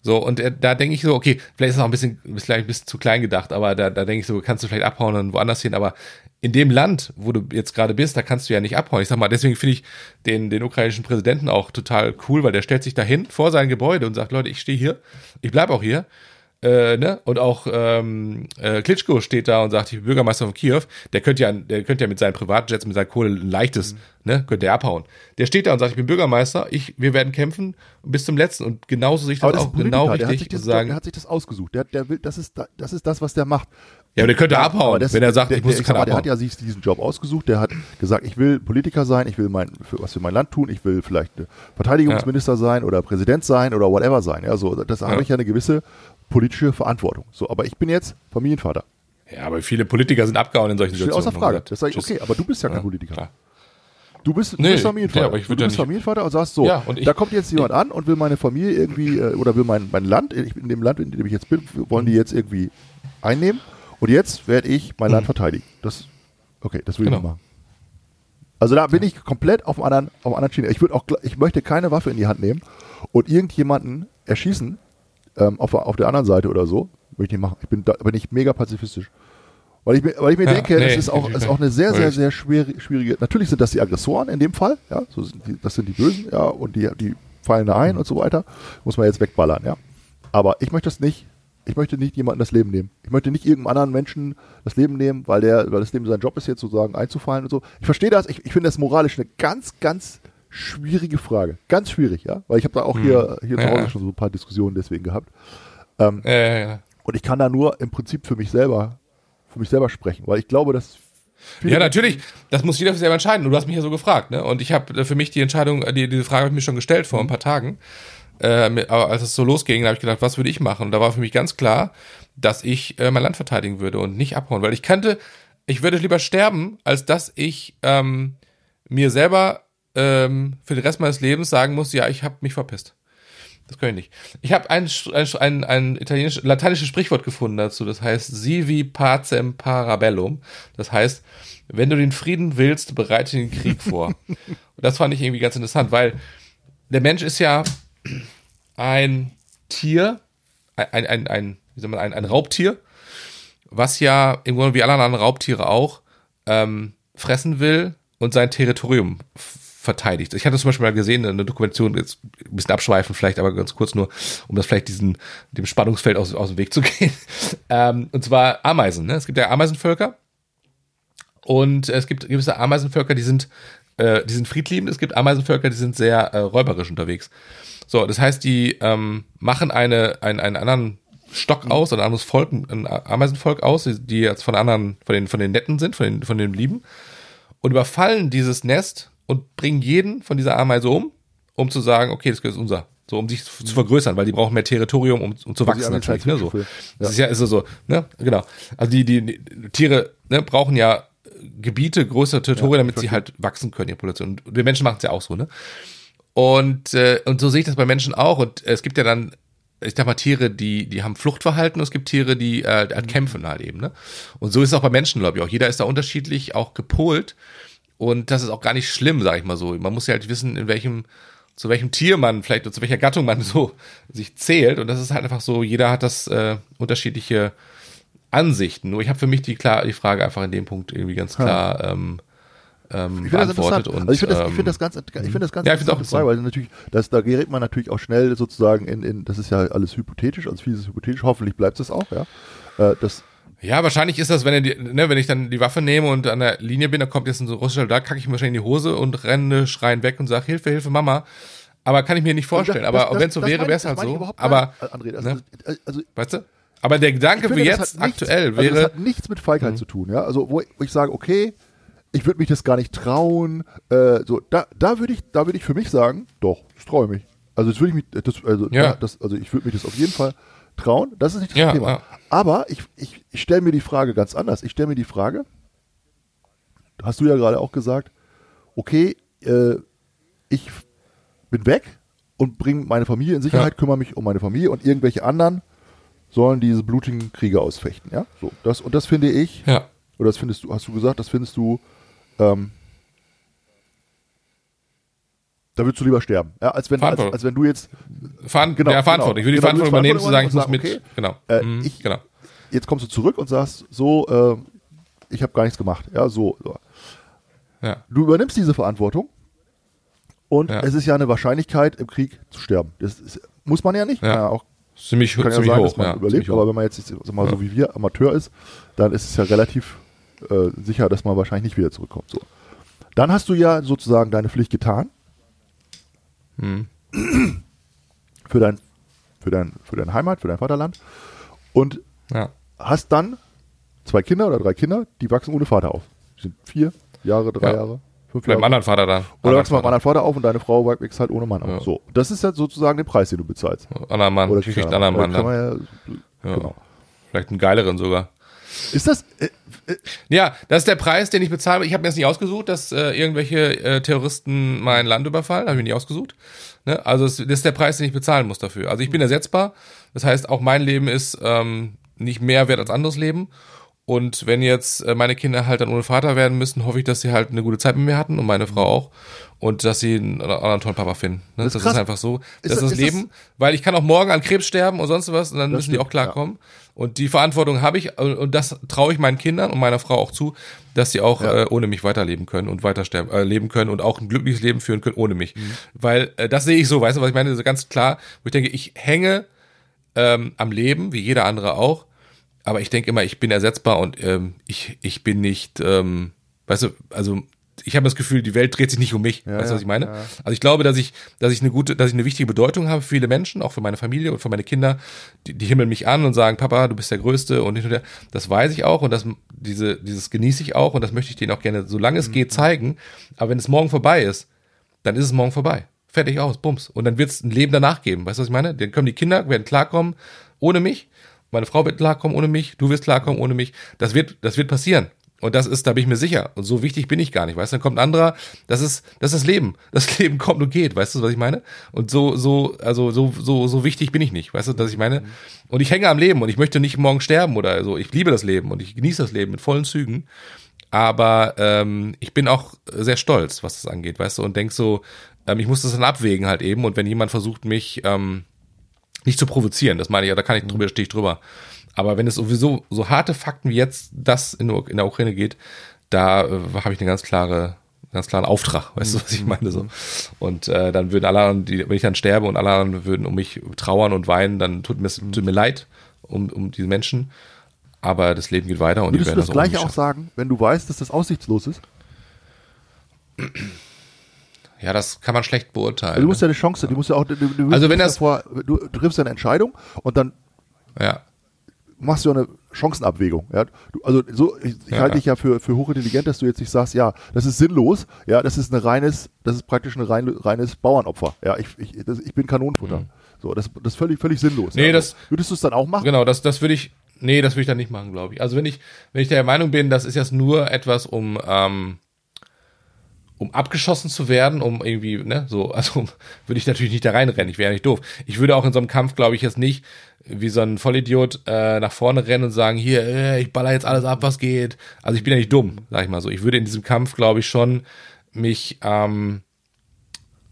So, und da denke ich so, okay, vielleicht ist es auch ein bisschen, vielleicht ein bisschen zu klein gedacht, aber da, da denke ich so, kannst du vielleicht abhauen und woanders hin, aber in dem Land, wo du jetzt gerade bist, da kannst du ja nicht abhauen. Ich sag mal, deswegen finde ich den, den ukrainischen Präsidenten auch total cool, weil der stellt sich dahin vor sein Gebäude und sagt, Leute, ich stehe hier, ich bleib auch hier äh, ne? Und auch ähm, äh, Klitschko steht da und sagt, ich bin Bürgermeister von Kiew, der könnte ja, der könnte ja mit seinen Privatjets, mit seiner Kohle ein leichtes, mhm. ne, könnte er abhauen. Der steht da und sagt, ich bin Bürgermeister, ich, wir werden kämpfen bis zum letzten. Und genauso sich das, das auch genau richtig der hat, sich das, sagen, der hat sich das ausgesucht. Der, der will, das ist, das ist das, was der macht. Ja, aber der könnte abhauen, das, wenn er sagt, der, ich muss der, kann abhauen. Der hat ja sich diesen Job ausgesucht, der hat gesagt, ich will Politiker sein, ich will mein, für, was für mein Land tun, ich will vielleicht Verteidigungsminister ja. sein oder Präsident sein oder whatever sein. Ja, so, das ja. habe ich ja eine gewisse politische Verantwortung. So, aber ich bin jetzt Familienvater. Ja, aber viele Politiker sind abgehauen in solchen Situationen. Außer Frage. Das sage ich, okay, aber du bist ja kein Politiker. Klar. Du bist, du nee, bist Familienvater. Ja, aber ich du, du bist ja Familienvater und sagst so, ja, und ich, da kommt jetzt jemand an und will meine Familie irgendwie, äh, oder will mein, mein Land, in dem Land, in dem ich jetzt bin, wollen die jetzt irgendwie einnehmen. Und jetzt werde ich mein Land mhm. verteidigen. Das, okay, das will genau. ich machen. Also da bin ich komplett auf dem anderen, auf dem anderen Schiene. Ich würde auch, ich möchte keine Waffe in die Hand nehmen und irgendjemanden erschießen, ähm, auf, auf der anderen Seite oder so. Würde ich nicht machen. Ich bin, da bin ich mega pazifistisch. Weil ich, weil ich mir ja, denke, nee, das ist auch, ist auch eine sehr, sehr, sehr schwierige, schwierige. Natürlich sind das die Aggressoren in dem Fall, ja, so sind die, das sind die Bösen, ja, und die, die fallen da ein mhm. und so weiter. Muss man jetzt wegballern, ja. Aber ich möchte das nicht. Ich möchte nicht jemandem das Leben nehmen. Ich möchte nicht irgendeinem anderen Menschen das Leben nehmen, weil der, weil das Leben sein Job ist, jetzt sozusagen einzufallen und so. Ich verstehe das. Ich, ich finde das moralisch eine ganz, ganz schwierige Frage. Ganz schwierig, ja. Weil ich habe da auch hm. hier, hier ja. zu Hause schon so ein paar Diskussionen deswegen gehabt. Ähm, ja, ja, und ich kann da nur im Prinzip für mich selber, für mich selber sprechen, weil ich glaube, dass ja, natürlich. Das muss jeder für selber entscheiden. Und du hast mich ja so gefragt, ne? Und ich habe für mich die Entscheidung, die, diese Frage habe ich mir schon gestellt vor ein paar Tagen. Äh, als es so losging, habe ich gedacht, was würde ich machen? Und da war für mich ganz klar, dass ich äh, mein Land verteidigen würde und nicht abhauen, weil ich kannte, ich würde lieber sterben, als dass ich ähm, mir selber ähm, für den Rest meines Lebens sagen muss, ja, ich habe mich verpisst. Das kann ich nicht. Ich habe ein, ein, ein italienisches, lateinisches Sprichwort gefunden dazu. Das heißt, sivi pacem parabellum. Das heißt, wenn du den Frieden willst, bereite den Krieg vor. (laughs) Und das fand ich irgendwie ganz interessant, weil der Mensch ist ja ein Tier, ein, ein, ein, wie soll man, ein, ein Raubtier, was ja im Grunde wie alle anderen Raubtiere auch ähm, fressen will und sein Territorium verteidigt. Ich hatte zum Beispiel mal gesehen, eine Dokumentation, jetzt ein bisschen abschweifen vielleicht, aber ganz kurz nur, um das vielleicht diesen, dem Spannungsfeld aus, aus dem Weg zu (laughs) gehen. Ähm, und zwar Ameisen. Ne? Es gibt ja Ameisenvölker und es gibt gewisse Ameisenvölker, die sind, äh, die sind friedliebend. Es gibt Ameisenvölker, die sind sehr äh, räuberisch unterwegs. So, das heißt, die ähm, machen eine, einen, einen anderen Stock mhm. aus, ein anderes Volk, ein Ameisenvolk aus, die jetzt von anderen, von den, von den Netten sind, von den, von den Lieben und überfallen dieses Nest und bringen jeden von dieser Ameise um, um zu sagen, okay, das ist unser. So, um sich zu, vergrößern, weil die brauchen mehr Territorium, um, um zu wachsen natürlich. Ne, so. Das ist ja ist so, ne? Genau. Also die, die, die Tiere ne, brauchen ja Gebiete, größere Territorien, ja, damit sie halt wachsen können, ihre Population. Und wir Menschen machen es ja auch so, ne? Und, äh, und so sehe ich das bei Menschen auch. Und äh, es gibt ja dann, ich sag mal, Tiere, die, die haben Fluchtverhalten und es gibt Tiere, die äh, halt kämpfen halt eben, ne? Und so ist es auch bei Menschen, glaube ich, auch. Jeder ist da unterschiedlich auch gepolt. Und das ist auch gar nicht schlimm, sag ich mal so. Man muss ja halt wissen, in welchem, zu welchem Tier man vielleicht oder zu welcher Gattung man (laughs) so sich zählt. Und das ist halt einfach so, jeder hat das äh, unterschiedliche Ansichten. Nur ich habe für mich die, klar, die Frage einfach in dem Punkt irgendwie ganz klar ja. ähm, ähm, ich beantwortet. Das und, also ich finde das, ich find das ganz, ich finde das ganz ja, ich auch weil natürlich, das, da gerät man natürlich auch schnell sozusagen in, in, das ist ja alles hypothetisch, also vieles ist hypothetisch, hoffentlich bleibt es auch, ja. Äh, das, ja, wahrscheinlich ist das, wenn, die, ne, wenn ich dann die Waffe nehme und an der Linie bin, dann kommt jetzt ein so russischer da kacke ich mir wahrscheinlich in die Hose und renne schreien weg und sage, Hilfe, Hilfe, Mama. Aber kann ich mir nicht vorstellen. Das, aber wenn es so wäre, wäre es halt so. Aber, André, also, ne? also, weißt du? Aber der Gedanke finde, wie jetzt aktuell nichts, wäre. Also das hat nichts mit Feigheit mhm. zu tun, ja. Also, wo ich, wo ich sage, okay, ich würde mich das gar nicht trauen. Äh, so, da, da würde ich, da würde ich für mich sagen, doch, das traue ich mich. Also, das würde ich mich, das, also, ja. das, also ich würde mich das auf jeden Fall trauen. Das ist nicht das ja, Thema. Ja. Aber ich, ich, ich stelle mir die Frage ganz anders. Ich stelle mir die Frage, hast du ja gerade auch gesagt, okay, äh, ich bin weg und bringe meine Familie in Sicherheit, Ja. kümmere mich um meine Familie und irgendwelche anderen sollen diese blutigen Kriege ausfechten. Ja, so das und das finde ich. Ja. Oder das findest du, hast du gesagt, das findest du, ähm, da würdest du lieber sterben. Ja, als wenn, als, als wenn du jetzt, Veran Genau, ja, Verantwortung. genau. Ich würde die Genau, Verantwortung übernehmen, zu sagen, ich muss mit. Genau. Äh, Mhm, ich- genau. jetzt kommst du zurück und sagst, so, äh, ich habe gar nichts gemacht. Ja, so. so. Ja. Du übernimmst diese Verantwortung und Ja. es ist ja eine Wahrscheinlichkeit, im Krieg zu sterben. Das ist, muss man ja nicht. Ja. Ja auch Ziemlich, kann ja ziemlich sagen, hoch. dass man ja, überlebt, aber wenn man jetzt sag mal, so wie wir Amateur ist, dann ist es ja relativ äh, sicher, dass man wahrscheinlich nicht wieder zurückkommt. So. Dann hast du ja sozusagen deine Pflicht getan. Hm. Für dein, für dein, für deine Heimat, für dein Vaterland. Und Ja. hast dann zwei Kinder oder drei Kinder, die wachsen ohne Vater auf. Die sind vier Jahre, drei Ja. Jahre, fünf Beim Jahre. anderen Vater dann. Oder wachsen mit einem anderen Vater auf und deine Frau wächst halt ohne Mann auf. Ja. So. Das ist ja sozusagen der Preis, den du bezahlst. Anderer Mann. Oder Ich krieg einen anderen Mann dann. Ja. Genau. Vielleicht einen geileren sogar. Ist das, äh, Ja, das ist der Preis, den ich bezahle. Ich habe mir das nicht ausgesucht, dass äh, irgendwelche äh, Terroristen mein Land überfallen. Habe ich mir nicht ausgesucht. Ne? Also das ist der Preis, den ich bezahlen muss dafür. Also ich bin ersetzbar. Das heißt, auch mein Leben ist ähm, nicht mehr wert als anderes Leben. Und wenn jetzt äh, meine Kinder halt dann ohne Vater werden müssen, hoffe ich, dass sie halt eine gute Zeit mit mir hatten und meine Frau auch. Und dass sie einen anderen tollen Papa finden. Ne? Das Das, ist ist krass. einfach so. Ist Das das- ist das ist das- Leben. Weil ich kann auch morgen an Krebs sterben und sonst was und dann Das müssen die stimmt, auch klarkommen. Und die Verantwortung habe ich und und das traue ich meinen Kindern und meiner Frau auch zu, dass sie auch Ja. äh, ohne mich weiterleben können und weiter sterben, äh, leben können und auch ein glückliches Leben führen können ohne mich. Weil äh, das sehe ich so, weißt du, was ich meine? So ganz klar, wo ich denke, ich hänge ähm, am Leben, wie jeder andere auch, aber ich denke immer, ich bin ersetzbar und ähm, ich, ich bin nicht, ähm, weißt du, also ich habe das Gefühl, die Welt dreht sich nicht um mich. Ja, weißt du, was ich meine? ja. Also ich glaube, dass ich, dass ich eine gute, dass ich eine wichtige Bedeutung habe für viele Menschen, auch für meine Familie und für meine Kinder. Die, die himmeln mich an und sagen, Papa, du bist der Größte und nicht nur der. Das weiß ich auch und das, diese, dieses genieße ich auch und das möchte ich denen auch gerne, solange es Mhm. geht, zeigen. Aber wenn es morgen vorbei ist, dann ist es morgen vorbei. Fertig aus, bums. Und dann wird es ein Leben danach geben. Weißt du, was ich meine? Dann können die Kinder, werden klarkommen ohne mich. Meine Frau wird klarkommen ohne mich. Du wirst klarkommen ohne mich. Das wird, das wird passieren. Und das ist, da bin ich mir sicher. Und so wichtig bin ich gar nicht. Weißt du, dann kommt ein anderer. Das ist, das ist das Leben. (laughs) Das Leben kommt und geht. Weißt du, was ich meine? Und so, so, also so, so, so wichtig bin ich nicht. Weißt du, was ich meine? Und ich hänge am Leben und ich möchte nicht morgen sterben oder so. Ich liebe das Leben und ich genieße das Leben mit vollen Zügen. Aber ähm, ich bin auch sehr stolz, was das angeht, weißt du, und denk so, ähm, ich muss das dann abwägen halt eben. Und wenn jemand versucht, mich ähm, nicht zu provozieren, das meine ich ja, da kann ich drüber, stehe ich drüber. Aber wenn es sowieso so harte Fakten wie jetzt das in, der- in der Ukraine geht, da äh, habe ich eine ganz klare, ganz klaren Auftrag, weißt du, was ich meine so. Und äh, dann würden alle anderen, die, wenn ich dann sterbe und alle anderen würden um mich trauern und weinen, dann tut mir, tut mir leid um, um diese Menschen. Aber das Leben geht weiter und die würdest du werden das das gleiche auch sagen, wenn du weißt, dass das aussichtslos ist? Ja, das kann man schlecht beurteilen. Also du musst ja eine Chance, du musst ja auch, du, du, Also wenn du, das- davor, du, du triffst ja eine Entscheidung und dann ja. Machst du ja eine Chancenabwägung. Ja? Du, also so, ich, ich Ja, halte dich ja für, für hochintelligent, dass du jetzt nicht sagst, ja, das ist sinnlos, ja, das ist ein reines, das ist praktisch ein rein, reines Bauernopfer. Ja, ich, ich, das, ich bin Kanonenfutter. So, das, das ist völlig, völlig sinnlos. Mhm. Nee, ja. das- Würdest du es dann auch machen? Genau, das, das würde ich, nee, das würde ich dann nicht machen, glaube ich. Also wenn ich, wenn ich der Meinung bin, das ist jetzt nur etwas, um, ähm, um abgeschossen zu werden, um irgendwie, ne, so, (laughs) also würde ich natürlich nicht da reinrennen, ich wäre ja nicht doof. Ich würde auch in so einem Kampf, glaube ich, jetzt nicht wie so ein Vollidiot äh, nach vorne rennen und sagen, hier, äh, ich baller jetzt alles ab, was geht. Also ich bin ja nicht dumm, sag ich mal so. Ich würde in diesem Kampf, glaube ich, schon mich ähm,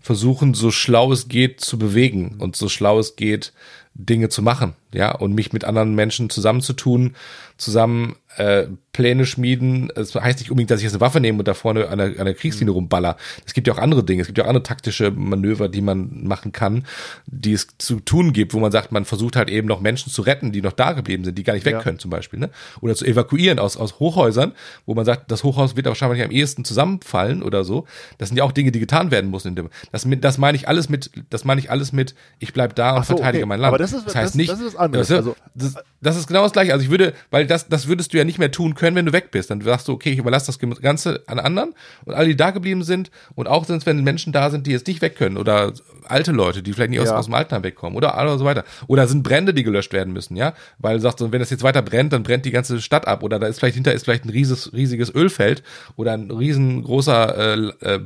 versuchen, so schlau es geht, zu bewegen und so schlau es geht, Dinge zu machen, ja, und mich mit anderen Menschen zusammenzutun, zusammen äh, Pläne schmieden. Es heißt nicht unbedingt, dass ich jetzt eine Waffe nehme und da vorne an der, an der Kriegslinie rumballer. Es gibt ja auch andere Dinge, es gibt ja auch andere taktische Manöver, die man machen kann, die es zu tun gibt, wo man sagt, man versucht halt eben noch Menschen zu retten, die noch da geblieben sind, die gar nicht weg Ja. können zum Beispiel, ne? Oder zu evakuieren aus, aus Hochhäusern, wo man sagt, das Hochhaus wird wahrscheinlich am ehesten zusammenfallen oder so. Das sind ja auch Dinge, die getan werden müssen. In dem, das, das meine ich alles mit, das meine ich alles mit, ich bleib da und so, verteidige okay. mein Land. Das ist, heißt nicht, das ist was anderes. Das, also, das, das ist genau das gleiche. Also ich würde, weil das, das würdest du ja nicht mehr tun können, wenn du weg bist. Dann sagst du, okay, ich überlasse das Ganze an anderen und alle, die da geblieben sind und auch sonst, wenn Menschen da sind, die jetzt nicht weg können oder alte Leute, die vielleicht nicht aus, Ja. aus dem Altenheim wegkommen oder, oder so weiter. Oder sind Brände, die gelöscht werden müssen, ja? Weil du sagst, wenn das jetzt weiter brennt, dann brennt die ganze Stadt ab oder da ist vielleicht hinter ist vielleicht ein riesiges, riesiges Ölfeld oder ein riesengroßer äh, äh,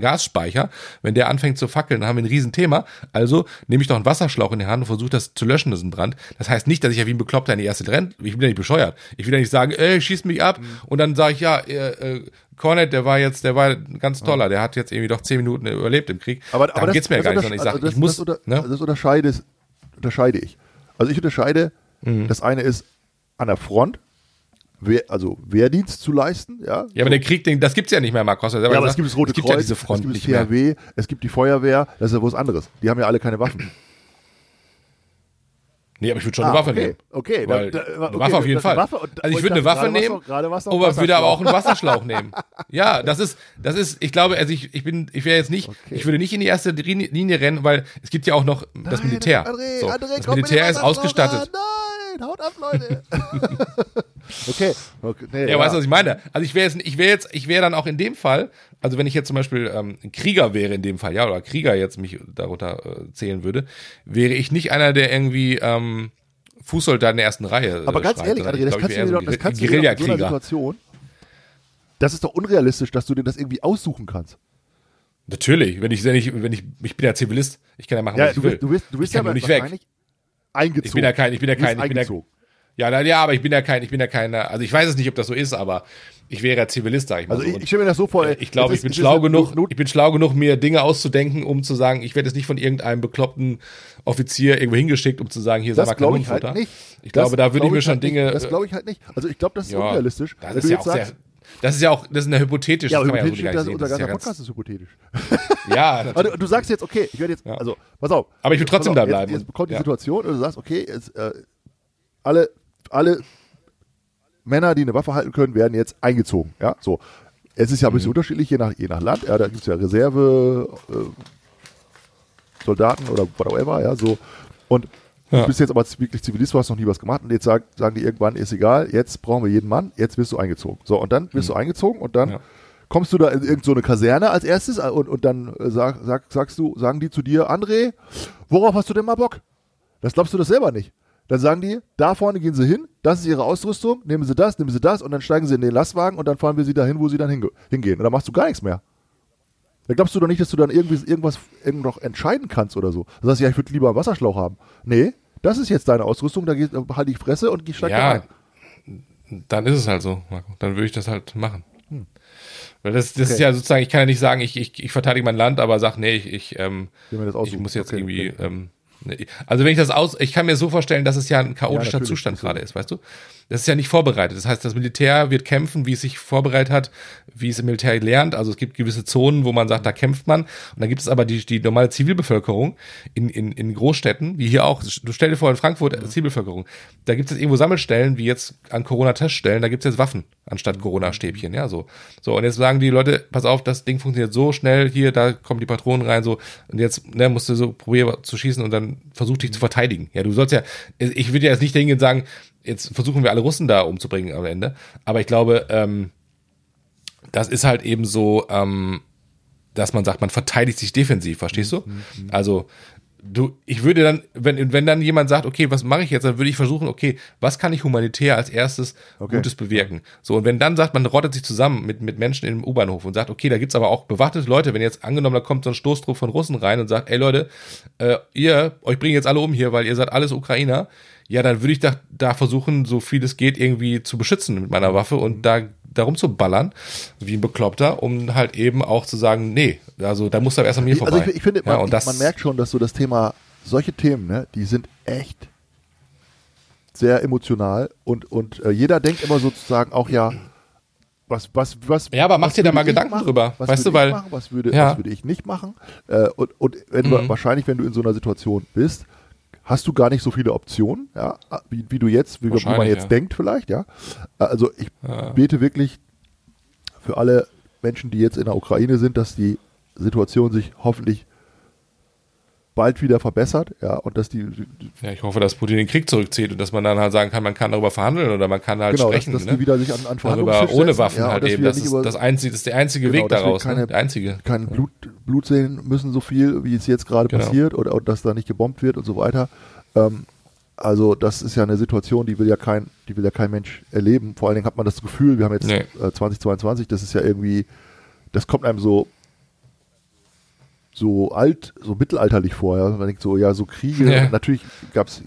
Gasspeicher. Wenn der anfängt zu fackeln, dann haben wir ein Riesenthema. Also nehme ich doch einen Wasserschlauch in die Hand und versuche das zu löschen, das ist ein Brand. Das heißt nicht, dass ich ja wie ein Bekloppter in die erste rennt. Ich bin ja nicht bescheuert. Ich will ja nicht sagen, ey, schieß mich ab und dann sage ich, ja, äh, äh, Cornet, der war jetzt, der war ganz toller, der hat jetzt irgendwie doch zehn Minuten überlebt im Krieg. aber, Darum aber das, geht's mir ja gar nicht, sondern ich sage, also das, ich muss, das, unter, ne? das unterscheide, unterscheide ich. Also ich unterscheide, Mhm. das eine ist an der Front, Wehr, also Wehrdienst zu leisten, ja. Ja, aber der Krieg, den, das gibt's ja nicht mehr, Markus. Ja, aber gesagt. es gibt das Rote es gibt Kreuz, ja diese Front es gibt nicht das mehr. THW, es gibt die Feuerwehr, das ist ja was anderes. Die haben ja alle keine Waffen. Nee, aber ich würde schon Ah, eine Waffe okay. nehmen. Okay, Weil, da- da- eine okay, Waffe auf jeden Fall. eine Waffe und- also ich würde eine Waffe nehmen, noch- aber würde aber auch einen Wasserschlauch nehmen. (laughs) Ja, das ist, das ist, ich glaube, also ich, ich bin, ich wäre jetzt nicht, Okay. ich würde nicht in die erste Linie rennen, weil es gibt ja auch noch das Nein, Militär. André, so, André, das Militär ist ausgestattet. Nein, haut ab, Leute. (laughs) okay. okay. Nee, Ja, weißt du, was ich meine? Also ich wäre jetzt, ich wäre jetzt, ich wäre dann auch in dem Fall, also wenn ich jetzt zum Beispiel ähm, ein Krieger wäre in dem Fall, ja, oder Krieger jetzt mich darunter äh, zählen würde, wäre ich nicht einer, der irgendwie ähm, Fußsoldat in der ersten Reihe. Aber äh, ganz schreibt, ehrlich, André, das kannst du dir doch, so das kannst du dir doch in so einer. Situation. Das ist doch unrealistisch, dass du dir das irgendwie aussuchen kannst. Natürlich, wenn ich, wenn ich, wenn ich, ich bin ja Zivilist, ich kann ja machen, was ich du will. bist, du bist, du bist ja nur nicht weg. eingezogen. Ich bin ja kein, ich bin ja kein, ich bin ja. Ja, na, ja, aber ich bin ja kein, ich bin ja keiner, also ich weiß es nicht, ob das so ist, aber ich wäre ja Zivilist, sag ich mal Also so. ich, ich stelle mir das so vor. äh, ich glaube, ich bin schlau genug, Not, ich bin schlau genug, mir Dinge auszudenken, um zu sagen, ich werde jetzt nicht von irgendeinem bekloppten Offizier irgendwo hingeschickt, um zu sagen, hier sei mal glaube ich Kanonenfutter. halt nicht. Ich glaube, Das da würde ich glaube mir schon halt nicht. Dinge, Das äh, glaube ich halt nicht. Also ich glaube, das ist ja, unrealistisch. Das ist ja auch sagst, sehr, das ist ja auch, das ist eine hypothetisch, ja, ja hypothetisch, gar das, nicht unser ganzer ja Podcast ist hypothetisch. (laughs) ja, natürlich. Also, du sagst jetzt, okay, ich werde jetzt, Ja. also, pass auf. Aber ich will trotzdem auf, da bleiben. Jetzt, jetzt kommt die Ja. Situation und du sagst, okay, jetzt, äh, alle, alle Männer, die eine Waffe halten können, werden jetzt eingezogen. Ja, so. Es ist ja ein Mhm. bisschen unterschiedlich, je nach, je nach Land. Ja, da gibt es ja Reserve, äh, Soldaten oder whatever, ja, so. Und Ja. du bist jetzt aber wirklich Zivilist, du hast noch nie was gemacht und jetzt sag, sagen die irgendwann, ist egal, jetzt brauchen wir jeden Mann, jetzt wirst du eingezogen. So, und dann wirst du eingezogen und dann Mhm. Ja. kommst du da in irgendeine so eine Kaserne als erstes äh, und, und dann äh, sag, sag, sagst du, sagen die zu dir, André, worauf hast du denn mal Bock? Das glaubst du das selber nicht. Dann sagen die, da vorne gehen sie hin, das ist ihre Ausrüstung, nehmen sie das, nehmen sie das und dann steigen sie in den Lastwagen und dann fahren wir sie dahin, wo sie dann hinge hingehen. Und dann machst du gar nichts mehr. Da glaubst du doch nicht, dass du dann irgendwie irgendwas irgend noch entscheiden kannst oder so. Das heißt, ja, ich würde lieber einen Wasserschlauch haben. Nee, das ist jetzt deine Ausrüstung, da geht, halt die Fresse und ich steig da Ja, rein. dann ist es halt so, Marco. Dann würde ich das halt machen. Weil das, das ist Okay. ja sozusagen, ich kann ja nicht sagen, ich, ich, ich verteidige mein Land, aber sag, nee, ich, ich, ähm, ich muss jetzt Okay, irgendwie, okay. ähm. Also wenn ich das aus, ich kann mir so vorstellen, dass es ja ein chaotischer natürlich, Zustand gerade ist, weißt du? Das ist ja nicht vorbereitet. Das heißt, das Militär wird kämpfen, wie es sich vorbereitet hat, wie es im Militär lernt. Also es gibt gewisse Zonen, wo man sagt, da kämpft man. Und dann gibt es aber die, die normale Zivilbevölkerung in, in, in Großstädten, wie hier auch. Du stell dir vor, in Frankfurt äh, Zivilbevölkerung. Da gibt es jetzt irgendwo Sammelstellen, wie jetzt an Corona-Teststellen, da gibt es jetzt Waffen anstatt Corona-Stäbchen, ja, so. So, und jetzt sagen die Leute, pass auf, das Ding funktioniert so schnell, hier, da kommen die Patronen rein, so, und jetzt, ne, musst du so probieren zu schießen und dann versuch dich zu verteidigen. Ja, du sollst ja, ich würde ja jetzt nicht hingehen und sagen, jetzt versuchen wir alle Russen da umzubringen am Ende, aber ich glaube, ähm, das ist halt eben so, ähm, dass man sagt, man verteidigt sich defensiv, verstehst du? Also, du, ich würde dann, wenn, wenn dann jemand sagt, okay, was mache ich jetzt, dann würde ich versuchen, okay, was kann ich humanitär als erstes Okay. Gutes bewirken? So, und wenn dann sagt, man rottet sich zusammen mit, mit Menschen im U-Bahnhof und sagt, okay, da gibt's aber auch bewaffnete Leute, wenn jetzt angenommen, da kommt so ein Stoßtrupp von Russen rein und sagt, ey Leute, äh, ihr, euch bringen jetzt alle um hier, weil ihr seid alles Ukrainer, ja, dann würde ich da, da versuchen, so viel es geht, irgendwie zu beschützen mit meiner Waffe und da darum zu ballern, wie ein Bekloppter, um halt eben auch zu sagen, nee, also da muss er erst an mir Ich- vorbei. Also ich, ich finde, ja, man, das, man merkt schon, dass so das Thema, solche Themen, ne, die sind echt sehr emotional und, und äh, jeder denkt immer sozusagen auch, ja, was, was, was. Ja, aber mach dir da mal ich Gedanken machen? drüber, Was weißt du, weil- Ich machen? Was, würde, Ja. was würde ich nicht machen? Äh, und und wenn du, Mhm. wahrscheinlich, wenn du in so einer Situation bist, hast du gar nicht so viele Optionen, ja, wie, wie du jetzt, wie, wie man jetzt ja. denkt vielleicht, ja. Also ich Ja. bete wirklich für alle Menschen, die jetzt in der Ukraine sind, dass die Situation sich hoffentlich bald wieder verbessert, ja, und dass die, ja, ich hoffe, dass Putin den Krieg zurückzieht und dass man dann halt sagen kann, man kann darüber verhandeln oder man kann halt genau, sprechen, dass, dass ne? die wieder sich an, an darüber ohne Waffen ja, halt eben. Das ist, das, einzige, das ist der einzige genau, Weg daraus, keine, ne? der einzige. Kein Blut, Blut sehen müssen so viel, wie es jetzt gerade Genau. passiert oder, und dass da nicht gebombt wird und so weiter. Ähm, also das ist ja eine Situation, die will ja kein, die will ja kein Mensch erleben. Vor allen Dingen hat man das Gefühl, wir haben jetzt Nee. äh, 2022, das ist ja irgendwie, das kommt einem so so alt, so mittelalterlich vor. Ja? Man denkt so, ja, so Kriege, Ja. natürlich gab es,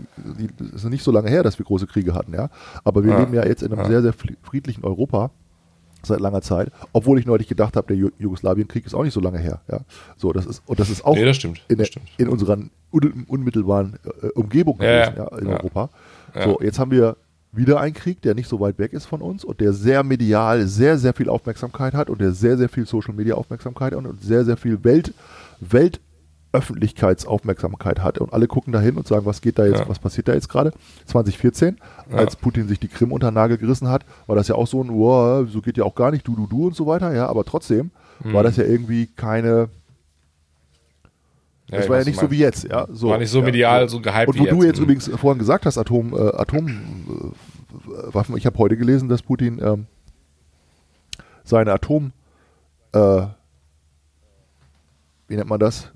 ist nicht so lange her, dass wir große Kriege hatten, ja. Aber wir Ja. leben ja jetzt in einem Ja. sehr, sehr fri- friedlichen Europa seit langer Zeit, obwohl ich neulich gedacht habe, der Ju Jugoslawienkrieg ist auch nicht so lange her. Ja? So, das ist, und das ist auch Nee, das stimmt. in, der, in unserer un unmittelbaren äh, Umgebung Ja, gewesen, ja, in ja. Europa. Ja. So, jetzt haben wir wieder einen Krieg, der nicht so weit weg ist von uns und der sehr medial sehr, sehr viel Aufmerksamkeit hat und der sehr, sehr viel Social Media Aufmerksamkeit hat und sehr, sehr viel Welt, Weltöffentlichkeitsaufmerksamkeit hat. Und alle gucken dahin und sagen, was geht da jetzt, Ja. was passiert da jetzt gerade? 2014, Ja. als Putin sich die Krim unter den Nagel gerissen hat, war das ja auch so ein, wow, so geht ja auch gar nicht, du, du, du und so weiter, ja, aber trotzdem Mhm. war das ja irgendwie keine, das war ja nicht so wie jetzt, ja. So, War nicht so ja, medial, so gehypt Und wo wie du jetzt. jetzt übrigens vorhin gesagt hast, Atom, äh, Atomwaffen, ich habe heute gelesen, dass Putin ähm, seine Atom, äh, wie nennt man das?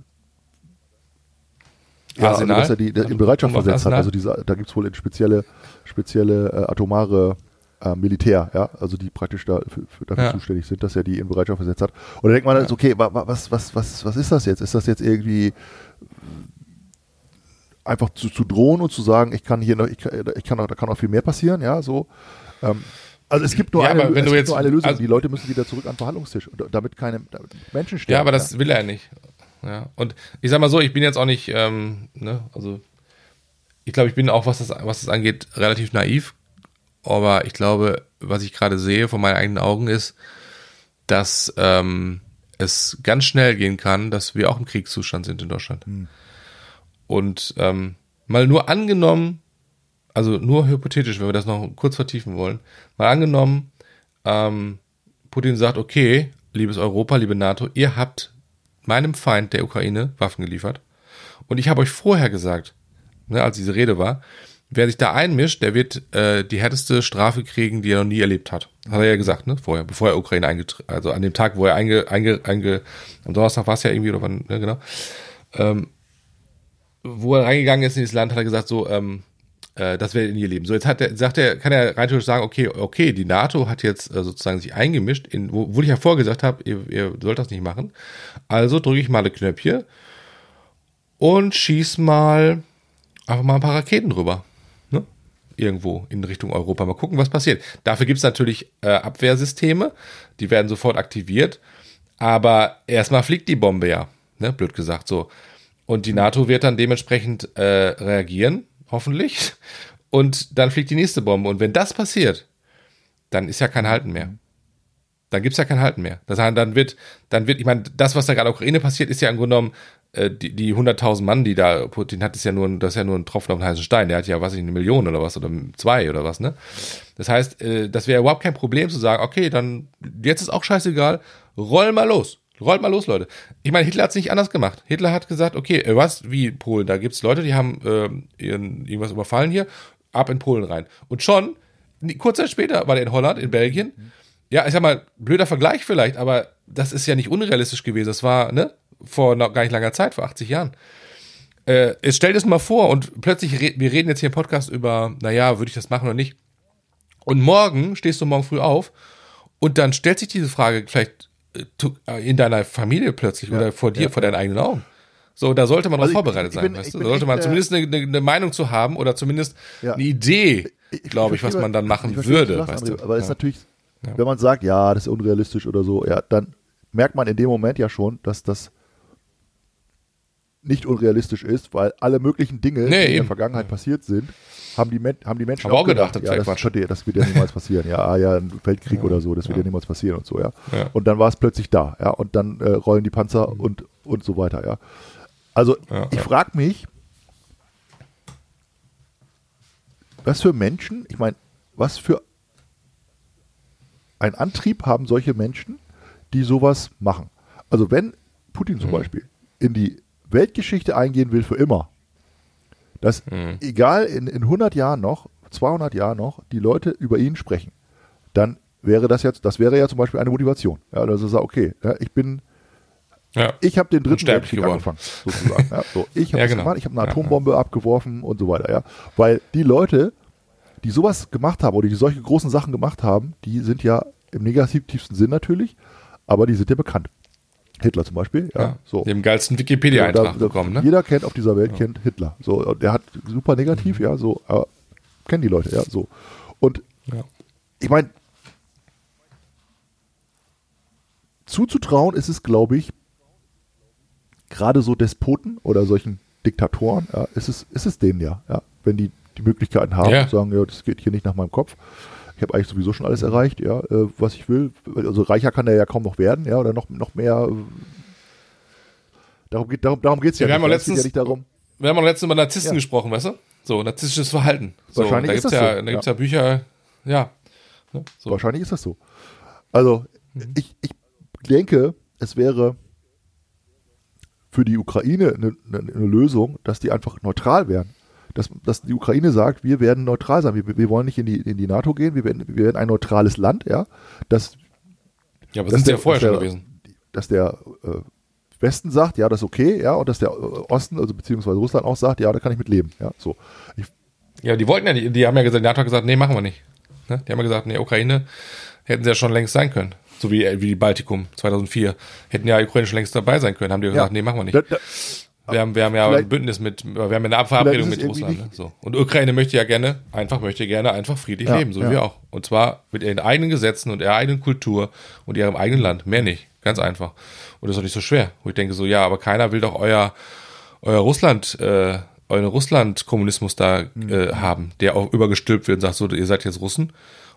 Ja, also, Arsenal? dass er die in Bereitschaft versetzt hat. Also diese, da gibt es wohl spezielle, spezielle äh, atomare äh, Militär, ja, also die praktisch da für, für dafür Ja. zuständig sind, dass er die in Bereitschaft versetzt hat. Und da denkt man, Ja. okay, wa, wa, was, was, was, was ist das jetzt? Ist das jetzt irgendwie einfach zu, zu drohen und zu sagen, ich kann hier noch, ich, kann- ich kann noch, da kann noch viel mehr passieren, ja, so. Ähm, also es gibt nur, Ja, eine, es gibt jetzt- nur eine Lösung. also- die Leute müssen wieder zurück an den Verhandlungstisch, damit keine damit Menschen sterben. Ja, aber das will er nicht. Ja. Und ich sag mal so, ich bin jetzt auch nicht, ähm, ne, also ich glaube, ich bin auch, was das, was das angeht, relativ naiv. Aber ich glaube, was ich gerade sehe von meinen eigenen Augen ist, dass ähm, es ganz schnell gehen kann, dass wir auch im Kriegszustand sind in Deutschland. Und ähm, mal nur angenommen, also nur hypothetisch, wenn wir das noch kurz vertiefen wollen, mal angenommen, ähm, Putin sagt, okay, liebes Europa, liebe NATO, ihr habt meinem Feind der Ukraine Waffen geliefert. Und ich habe euch vorher gesagt, ne, als diese Rede war, wer sich da einmischt, der wird äh, die härteste Strafe kriegen, die er noch nie erlebt hat. Hat er ja gesagt, ne, vorher, bevor er Ukraine eingetreten, also an dem Tag, wo er einge, einge, einge am Donnerstag war es ja irgendwie, oder wann, ne, genau, ähm, wo er reingegangen ist in dieses Land, hat er gesagt, so, ähm, äh, das werdet ihr nie erleben. So, jetzt hat er, sagt er, kann er rein theoretisch sagen, okay, okay, die NATO hat jetzt äh, sozusagen sich eingemischt, in, wo, wo ich ja vorgesagt habe, ihr, ihr sollt das nicht machen. Also drücke ich mal eine Knöpfchen und schieß mal einfach mal ein paar Raketen drüber. Ne? Irgendwo in Richtung Europa. Mal gucken, was passiert. Dafür gibt's natürlich äh, Abwehrsysteme, die werden sofort aktiviert. Aber erstmal fliegt die Bombe ja, ne? blöd gesagt so. Und die NATO wird dann dementsprechend äh, reagieren, hoffentlich. Und dann fliegt die nächste Bombe. Und wenn das passiert, dann ist ja kein Halten mehr. Dann gibt's ja kein Halten mehr. Das heißt, dann wird, dann wird, ich meine, das, was da gerade in der Ukraine passiert, ist ja im Grunde genommen, äh, die, die 100.000 Mann, die da, Putin hat, ist ja nur, das ist ja nur ein Tropfen auf den heißen Stein. Der hat ja, was ich, eine Million oder was, oder zwei oder was, ne? Das heißt, äh, das wäre überhaupt kein Problem zu sagen, okay, dann, jetzt ist auch scheißegal, roll mal los. Rollt mal los, Leute. Ich meine, Hitler hat es nicht anders gemacht. Hitler hat gesagt, okay, äh, was, wie Polen, da gibt's Leute, die haben ähm, ihren, irgendwas überfallen hier, ab in Polen rein. Und schon, kurz Zeit später war der in Holland, in Belgien. Ja, ich sag mal, blöder Vergleich vielleicht, aber das ist ja nicht unrealistisch gewesen. Das war, ne, vor noch gar nicht langer Zeit, vor 80 Jahren. Äh, stell dir das mal vor und plötzlich, re wir reden jetzt hier im Podcast über, naja, würde ich das machen oder nicht. Und morgen stehst du morgen früh auf und dann stellt sich diese Frage vielleicht äh, äh, in deiner Familie plötzlich oder vor dir, vor deinen eigenen Augen. So, da sollte man Also darauf vorbereitet ich sein, bin- weißt du? bin Da sollte echt, man äh, zumindest eine, eine, eine Meinung zu haben oder zumindest Ja. eine Idee, glaube ich, was man dann machen verstehe, würde, sagst, weißt du? Aber ist Ja. natürlich, wenn man sagt, ja, das ist unrealistisch oder so, ja, dann merkt man in dem Moment ja schon, dass das nicht unrealistisch ist, weil alle möglichen Dinge, Nee, die in der eben. Vergangenheit passiert sind, haben die, Men haben die Menschen wir auch gedacht, das ja, das, Quatsch. könnte, das wird ja niemals passieren. Ja, ah, ja, ein Weltkrieg oder so, das wird ja. niemals passieren und so, ja. Ja. Und dann war es plötzlich da, ja, und dann äh, rollen die Panzer und, und so weiter, ja. Also Ja, ich ja. frage mich, was für Menschen, ich meine, was für ein Antrieb haben solche Menschen, die sowas machen. Also wenn Putin Mhm. zum Beispiel in die Weltgeschichte eingehen will für immer, dass Hm. egal in, in 100 Jahren noch, 200 Jahren noch, die Leute über ihn sprechen, dann wäre das jetzt, das wäre ja zum Beispiel eine Motivation. Ja, dass er sagt, okay, ja, ich bin, Ja. ich habe den dritten Weltkrieg geworden. angefangen, sozusagen. ja, so, ich (laughs) habe Ja, das genau. gemacht, ich habe eine Atombombe abgeworfen und so weiter. Ja, weil die Leute, die sowas gemacht haben oder die solche großen Sachen gemacht haben, die sind ja im negativsten Sinn natürlich, aber die sind ja bekannt. Hitler zum Beispiel, ja, ja. so. Dem geilsten Ja, Wikipedia-Eintrag da- da- bekommen, ne? Jeder kennt auf dieser Welt kennt Hitler. So, der hat super negativ, ja, so, aber kennen die Leute, ja, so. Und Ja. ich meine, zuzutrauen ist es, glaube ich, gerade so Despoten oder solchen Diktatoren, ja, ist es, ist es denen ja, ja, wenn die die Möglichkeiten haben, Ja. zu sagen, ja, das geht hier nicht nach meinem Kopf. Ich habe eigentlich sowieso schon alles erreicht, ja, äh, was ich will. Also reicher kann der ja kaum noch werden, ja, oder noch, noch mehr. äh, Darum geht darum, darum geht's ja, Wir nicht. Es ja nicht darum. Wir haben auch letztens über Narzissten Ja. gesprochen, weißt du? So, narzisstisches Verhalten. So, Wahrscheinlich da ist das ja, so, Da gibt's ja. ja Bücher, ja. Ne? So. Wahrscheinlich ist das so. Also, ich, ich denke, es wäre für die Ukraine eine, eine, eine Lösung, dass die einfach neutral wären. Dass, dass die Ukraine sagt, wir werden neutral sein. Wir, wir wollen nicht in die, in die NATO gehen, wir werden, wir werden ein neutrales Land, ja. Dass, Ja, aber sie der- ja vorher schon der- gewesen. dass der äh, Westen sagt, ja, das ist okay, ja, und dass der äh, Osten, also beziehungsweise Russland auch sagt, ja, da kann ich mit leben, ja, so. Ich, Ja, die wollten ja nicht, die haben ja gesagt, die NATO hat gesagt, nee, machen wir nicht. Ne? Die haben ja gesagt, nee, Ukraine hätten sie ja schon längst sein können. So wie, wie die Baltikum 2004. Hätten ja Ukraine schon längst dabei sein können. Haben die gesagt, nee, machen wir nicht. da, da, Wir haben, wir haben ja ein Bündnis mit, wir haben ja eine Verabredung mit Russland. Ne? So. Und Ukraine möchte ja gerne, einfach möchte gerne einfach friedlich Ja, leben, so ja. wie wir auch. Und zwar mit ihren eigenen Gesetzen und ihrer eigenen Kultur und ihrem eigenen Land. Mehr nicht. Ganz einfach. Und das ist doch nicht so schwer. Wo ich denke so, ja, aber keiner will doch euer, euer Russland, äh, euren Russland-Kommunismus da Mhm. äh, haben, der auch übergestülpt wird und sagt so, ihr seid jetzt Russen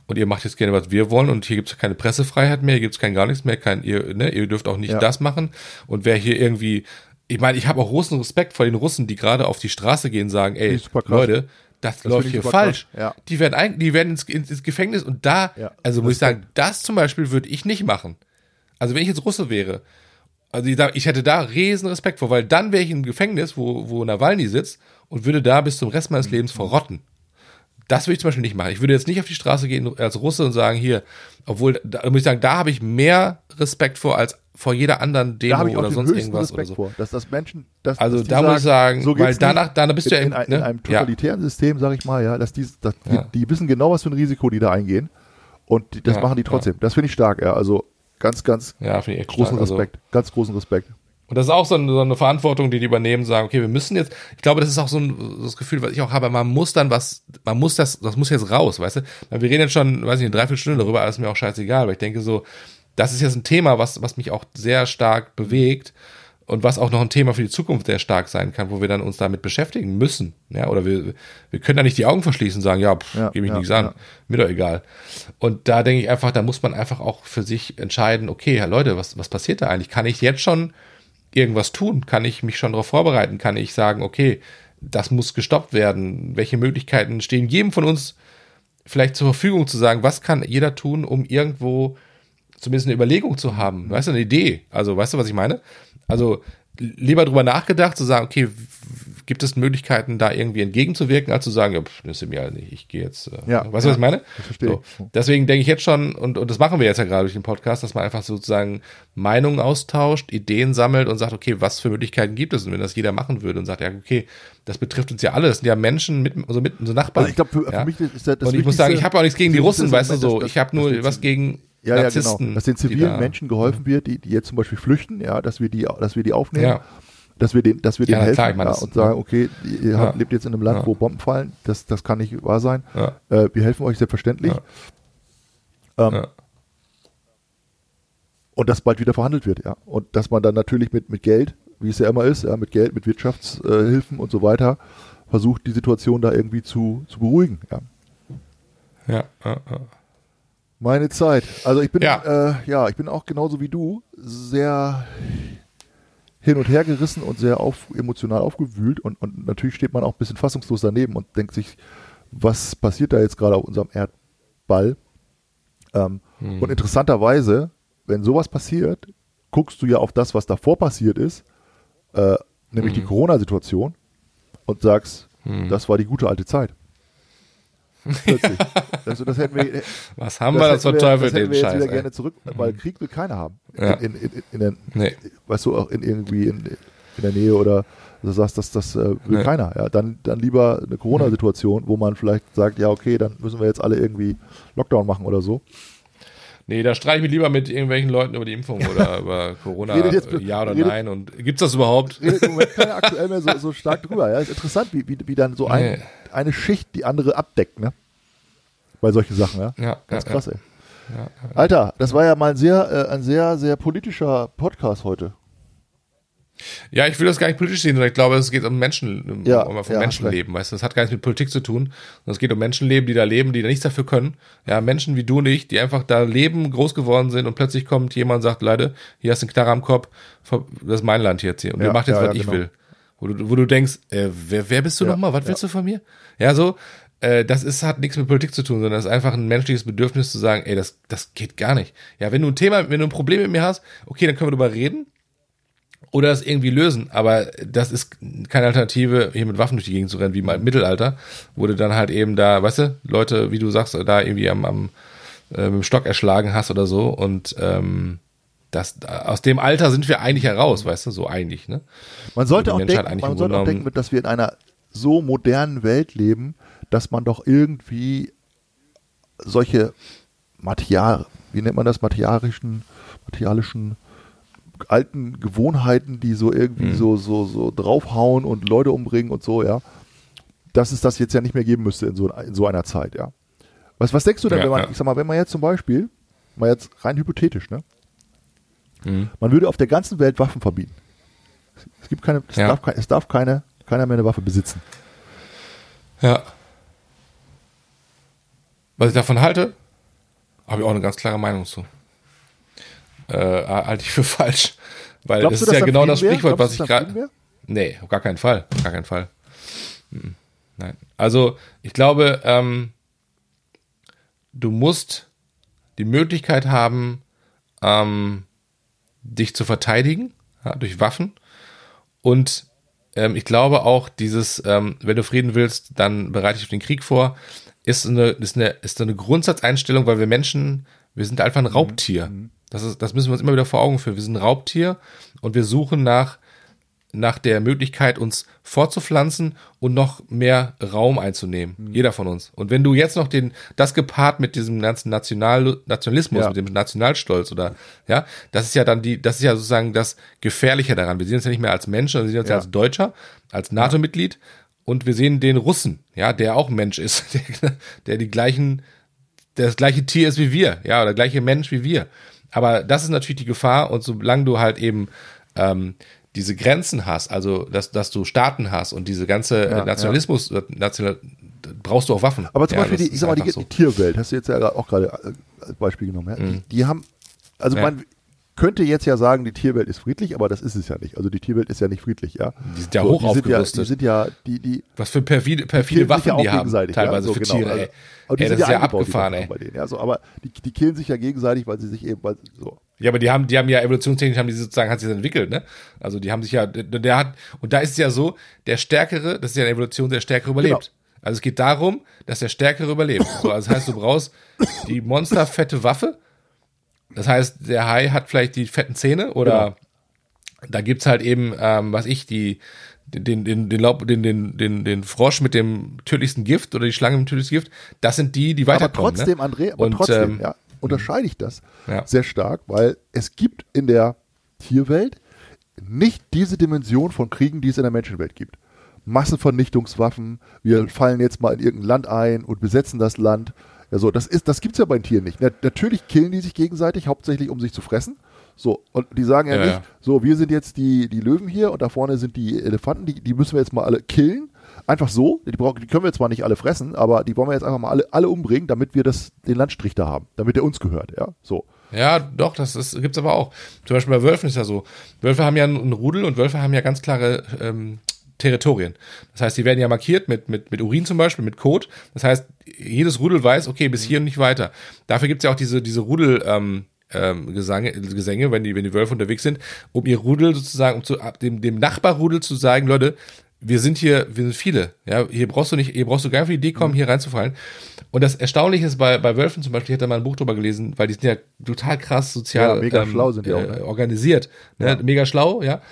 und ihr macht jetzt gerne, was wir wollen und hier gibt es keine Pressefreiheit mehr, hier gibt es kein gar nichts mehr, kein, ihr, ne, ihr dürft auch nicht Ja. das machen und wer hier irgendwie, ich meine, ich habe auch großen Respekt vor den Russen, die gerade auf die Straße gehen und sagen, ey. Leute, das, Das läuft hier falsch. ja. Die werden, ein, die werden ins, ins, Gefängnis und da, Ja, also muss ich sagen, das zum Beispiel würde ich nicht machen. Also wenn ich jetzt Russe wäre, also ich, ich hätte da riesen Respekt vor, weil dann wäre ich im Gefängnis, wo, wo Nawalny sitzt und würde da bis zum Rest meines Lebens verrotten. Das würde ich zum Beispiel nicht machen. Ich würde jetzt nicht auf die Straße gehen als Russe und sagen, hier, obwohl, da muss ich sagen, da habe ich mehr Respekt vor als vor jeder anderen Demo oder sonst irgendwas oder Respekt so. vor, dass das Menschen, dass, Also dass da muss ich sagen, so weil danach- danach bist in, du ja in, im- in ne? einem Ja. totalitären System, sage ich mal, ja, dass die, dass Ja. die, die wissen genau, was für ein Risiko die da eingehen und die, das Ja, machen die trotzdem. Das finde ich stark, ja, also ganz, ganz Ja, großen stark. Also- Respekt, ganz großen Respekt. Und das ist auch so eine, so eine Verantwortung, die die übernehmen, sagen, okay, wir müssen jetzt, ich glaube, das ist auch so ein das Gefühl, was ich auch habe, man muss dann was, man muss das, das muss jetzt raus, weißt du? Wir reden jetzt schon, weiß ich, eine Dreiviertelstunde darüber, aber ist mir auch scheißegal, weil ich denke so, das ist jetzt ein Thema, was, was mich auch sehr stark bewegt und was auch noch ein Thema für die Zukunft sehr stark sein kann, wo wir dann uns damit beschäftigen müssen, ja, oder wir, wir können da nicht die Augen verschließen und sagen, ja, pff, Ja, gebe ich ja, nichts an, ja. mir doch egal. Und da denke ich einfach, da muss man einfach auch für sich entscheiden, okay, ja, Leute, was, was passiert da eigentlich? Kann ich jetzt schon irgendwas tun? Kann ich mich schon darauf vorbereiten? Kann ich sagen, okay, das muss gestoppt werden? Welche Möglichkeiten stehen jedem von uns vielleicht zur Verfügung zu sagen, was kann jeder tun, um irgendwo zumindest eine Überlegung zu haben? Weißt du, eine Idee? Also, weißt du, was ich meine? Also, lieber drüber nachgedacht, zu sagen, okay, gibt es Möglichkeiten, da irgendwie entgegenzuwirken, als zu sagen, ja, pff, das ist mir ja nicht, ich gehe jetzt. Äh, Ja, weißt du, was ich meine? das verstehe so. Deswegen denke ich jetzt schon, und, und das machen wir jetzt ja gerade durch den Podcast, dass man einfach sozusagen Meinungen austauscht, Ideen sammelt und sagt, okay, was für Möglichkeiten gibt es? Und wenn das jeder machen würde und sagt, ja, okay, das betrifft uns ja alle, das sind ja Menschen mit, so mit, so Nachbarn. Also ich glaube, für, ja? für mich ist das, das und ich muss sagen, ich habe auch nichts gegen die Russen, weißt du so. dass- Ich habe nur was gegen ja, ja, Narzissten. genau. Dass den zivilen da- Menschen geholfen wird, die, die jetzt zum Beispiel flüchten, ja, dass wir die, dass wir die aufnehmen, Ja. Dass wir den, dass wir Ja, denen na helfen meine, ja, und sagen, ja. okay, ihr Ja. habt, lebt jetzt in einem Land, wo Bomben fallen, das, das kann nicht wahr sein. Äh, wir helfen euch selbstverständlich. Ähm. Und dass bald wieder verhandelt wird, ja. Und dass man dann natürlich mit, mit Geld, wie es ja immer ist, ja, mit Geld, mit Wirtschaftshilfen und so weiter, versucht, die Situation da irgendwie zu, zu beruhigen, ja. Ja, ja, ja. Meine Zeit. Also ich bin Ja. äh, ja, ich bin auch genauso wie du sehr hin und her gerissen und sehr auf, emotional aufgewühlt und, und natürlich steht man auch ein bisschen fassungslos daneben und denkt sich, was passiert da jetzt gerade auf unserem Erdball? Ähm, Hm. Und interessanterweise, wenn sowas passiert, guckst du ja auf das, was davor passiert ist, äh, nämlich die Corona-Situation, und sagst, das war die gute alte Zeit. Plötzlich. Also das hätten wir, (laughs) Was haben wir das hätten zum Teufel, das hätten den wir jetzt Scheiß? wieder ey. gerne zurück, weil Krieg will keiner haben. Ja. In, in, in, in der, Nee. weißt du, auch in irgendwie in, in der Nähe oder du sagst, das, das äh, will Nee. keiner. Ja, dann, dann lieber eine Corona-Situation, wo man vielleicht sagt, ja, okay, dann müssen wir jetzt alle irgendwie Lockdown machen oder so. Nee, da streite ich mich lieber mit irgendwelchen Leuten über die Impfung oder (laughs) über Corona, jetzt- äh, ja oder redet- nein. Und gibt's das überhaupt? Redet im Moment keiner (laughs) aktuell mehr so, so stark drüber. Ja, ist interessant, wie, wie, wie dann so ein, Nee. Eine Schicht die andere abdeckt, ne? Bei solchen Sachen, ja. Ja, Ganz ja, krass, ey. Alter, das war ja mal ein sehr, äh, ein sehr, sehr politischer Podcast heute. Ja, ich will das gar nicht politisch sehen, sondern ich glaube, es geht um Menschen, um, Ja, um, um ja, Menschenleben, weißt du, das hat gar nichts mit Politik zu tun, sondern es geht um Menschenleben, die da leben, die da nichts dafür können. Ja, Menschen wie du und ich, die einfach da leben, groß geworden sind und plötzlich kommt jemand und sagt, Leute, hier hast du einen Knarre am Kopf, das ist mein Land jetzt hier und Ja, ihr macht jetzt, ja, was ja, ich genau. will. Wo du, wo du denkst, äh, wer, wer bist du Ja, nochmal, was willst du von mir? Ja, so, äh, das ist, hat nichts mit Politik zu tun, sondern es ist einfach ein menschliches Bedürfnis zu sagen, ey, das, das geht gar nicht. Ja, wenn du ein Thema, wenn du ein Problem mit mir hast, okay, dann können wir darüber reden, oder das irgendwie lösen. Aber das ist keine Alternative, hier mit Waffen durch die Gegend zu rennen, wie mal im Mittelalter, wo du dann halt eben da, weißt du, Leute, wie du sagst, da irgendwie am, am äh, mit dem Stock erschlagen hast oder so. Und ähm, das, aus dem Alter sind wir eigentlich heraus, weißt du, so eigentlich, ne? Man sollte auch denken, man sollte auch denken, dass wir in einer so modernen Welt leben, dass man doch irgendwie solche Material, wie nennt man das, materialischen, materialischen alten Gewohnheiten, die so irgendwie Mhm. so, so, so draufhauen und Leute umbringen und so, ja, dass es das jetzt ja nicht mehr geben müsste in so, in so einer Zeit, ja. Was, was denkst du denn, Ja, wenn man, ja. ich sag mal, wenn man jetzt zum Beispiel, mal jetzt rein hypothetisch, ne, Mhm. man würde auf der ganzen Welt Waffen verbieten. Es gibt keine, es Ja. darf, es darf keine, keiner mehr eine Waffe besitzen. Ja. Was ich davon halte, habe ich auch eine ganz klare Meinung zu. Äh, halte ich für (laughs) falsch. Weil Glaubst du, ist ja genau das? Sprichwort, Glaubst was ich gerade. Nee, auf gar keinen Fall. Auf gar keinen Fall. Nein. Also, ich glaube, ähm, du musst die Möglichkeit haben, ähm, dich zu verteidigen, ja, durch Waffen. Und ähm, ich glaube auch, dieses, ähm, wenn du Frieden willst, dann bereite dich auf den Krieg vor, ist eine, ist eine, ist eine Grundsatzeinstellung, weil wir Menschen, wir sind einfach ein Raubtier. Das, ist, das müssen wir uns immer wieder vor Augen führen. Wir sind ein Raubtier und wir suchen nach, nach der Möglichkeit, uns fortzupflanzen und noch mehr Raum einzunehmen. Jeder von uns. Und wenn du jetzt noch den, das gepaart mit diesem ganzen National, Nationalismus, Ja. mit dem Nationalstolz oder, ja, das ist ja dann die, das ist ja sozusagen das Gefährliche daran. Wir sehen uns ja nicht mehr als Menschen, sondern wir sehen uns ja, als Deutscher, als NATO-Mitglied und wir sehen den Russen, ja, der auch Mensch ist, (laughs) der, der die gleichen, der das gleiche Tier ist wie wir, ja, oder der gleiche Mensch wie wir. Aber das ist natürlich die Gefahr und solange du halt eben ähm, diese Grenzen hast, also dass, dass du Staaten hast und diese ganze äh, Ja, Nationalismus, äh, National, brauchst du auch Waffen. Aber zum Ja, Beispiel, die, ich sag mal, die, so. Mhm. die Tierwelt, hast du jetzt ja auch gerade äh, als Beispiel genommen. Ja? Die, die haben, also Ja. man könnte jetzt ja sagen, die Tierwelt ist friedlich, aber das ist es ja nicht. Also die Tierwelt ist ja nicht friedlich, ja. Die sind ja hoch die sind ja, die sind ja, die, die, Was für perfide, perfide Waffen ja die haben, teilweise ja? so, für genau. Tiere, Also, ey. aber die ey, sind das ist ja eingebaut, die abgefahren, ey. Bei denen, ja, so, aber die, die killen sich ja gegenseitig, weil sie sich eben, weil, so. Ja, aber die haben, die haben ja evolutionstechnisch haben die sozusagen hat sich entwickelt, ne? Also die haben sich ja, der, der hat und da ist es ja so, der Stärkere, das ist ja eine Evolution, der Stärkere überlebt. Genau. Also es geht darum, dass der Stärkere überlebt. So, also das heißt, du brauchst die monsterfette Waffe. Das heißt, der Hai hat vielleicht die fetten Zähne oder da gibt's halt eben, ähm, was ich, die den, den, den, Laub, den, den, den, den Frosch mit dem tödlichsten Gift oder die Schlange mit dem tödlichsten Gift, das sind die, die Aber weiterkommen. trotzdem, ne? André, aber Und, trotzdem, ähm, ja, unterscheide ich das Ja. sehr stark, weil es gibt in der Tierwelt nicht diese Dimension von Kriegen, die es in der Menschenwelt gibt. Massenvernichtungswaffen, wir fallen jetzt mal in irgendein Land ein und besetzen das Land. Ja, so, das ist, das gibt's ja bei den Tieren nicht. Na, natürlich killen die sich gegenseitig, hauptsächlich um sich zu fressen. So, und die sagen ja, Ja, nicht, ja. so, wir sind jetzt die, die Löwen hier und da vorne sind die Elefanten, die, die müssen wir jetzt mal alle killen. Einfach so, die, brauchen, die können wir zwar nicht alle fressen, aber die wollen wir jetzt einfach mal alle, alle umbringen, damit wir das, den Landstrich da haben, damit der uns gehört, ja, so. Ja, doch, das ist, gibt's aber auch. Zum Beispiel bei Wölfen ist ja so. Wölfe haben ja ein Rudel und Wölfe haben ja ganz klare ähm, Territorien. Das heißt, die werden ja markiert mit, mit, mit Urin zum Beispiel, mit Kot. Das heißt, jedes Rudel weiß, okay, bis hier und nicht weiter. Dafür gibt's ja auch diese, diese Rudel, ähm, ähm, Gesange, Gesänge, wenn die, wenn die Wölfe unterwegs sind, um ihr Rudel sozusagen, um zu, dem, dem Nachbarrudel zu sagen, Leute, wir sind hier, wir sind viele. Ja, hier brauchst du nicht, hier brauchst du gar nicht auf die Idee kommen, hier reinzufallen. Und das Erstaunliche ist bei, bei Wölfen zum Beispiel, ich hatte mal ein Buch drüber gelesen, weil die sind ja total krass sozial Ja, mega schlau sind die auch, ne? äh, organisiert. Ne? Mega schlau, ja.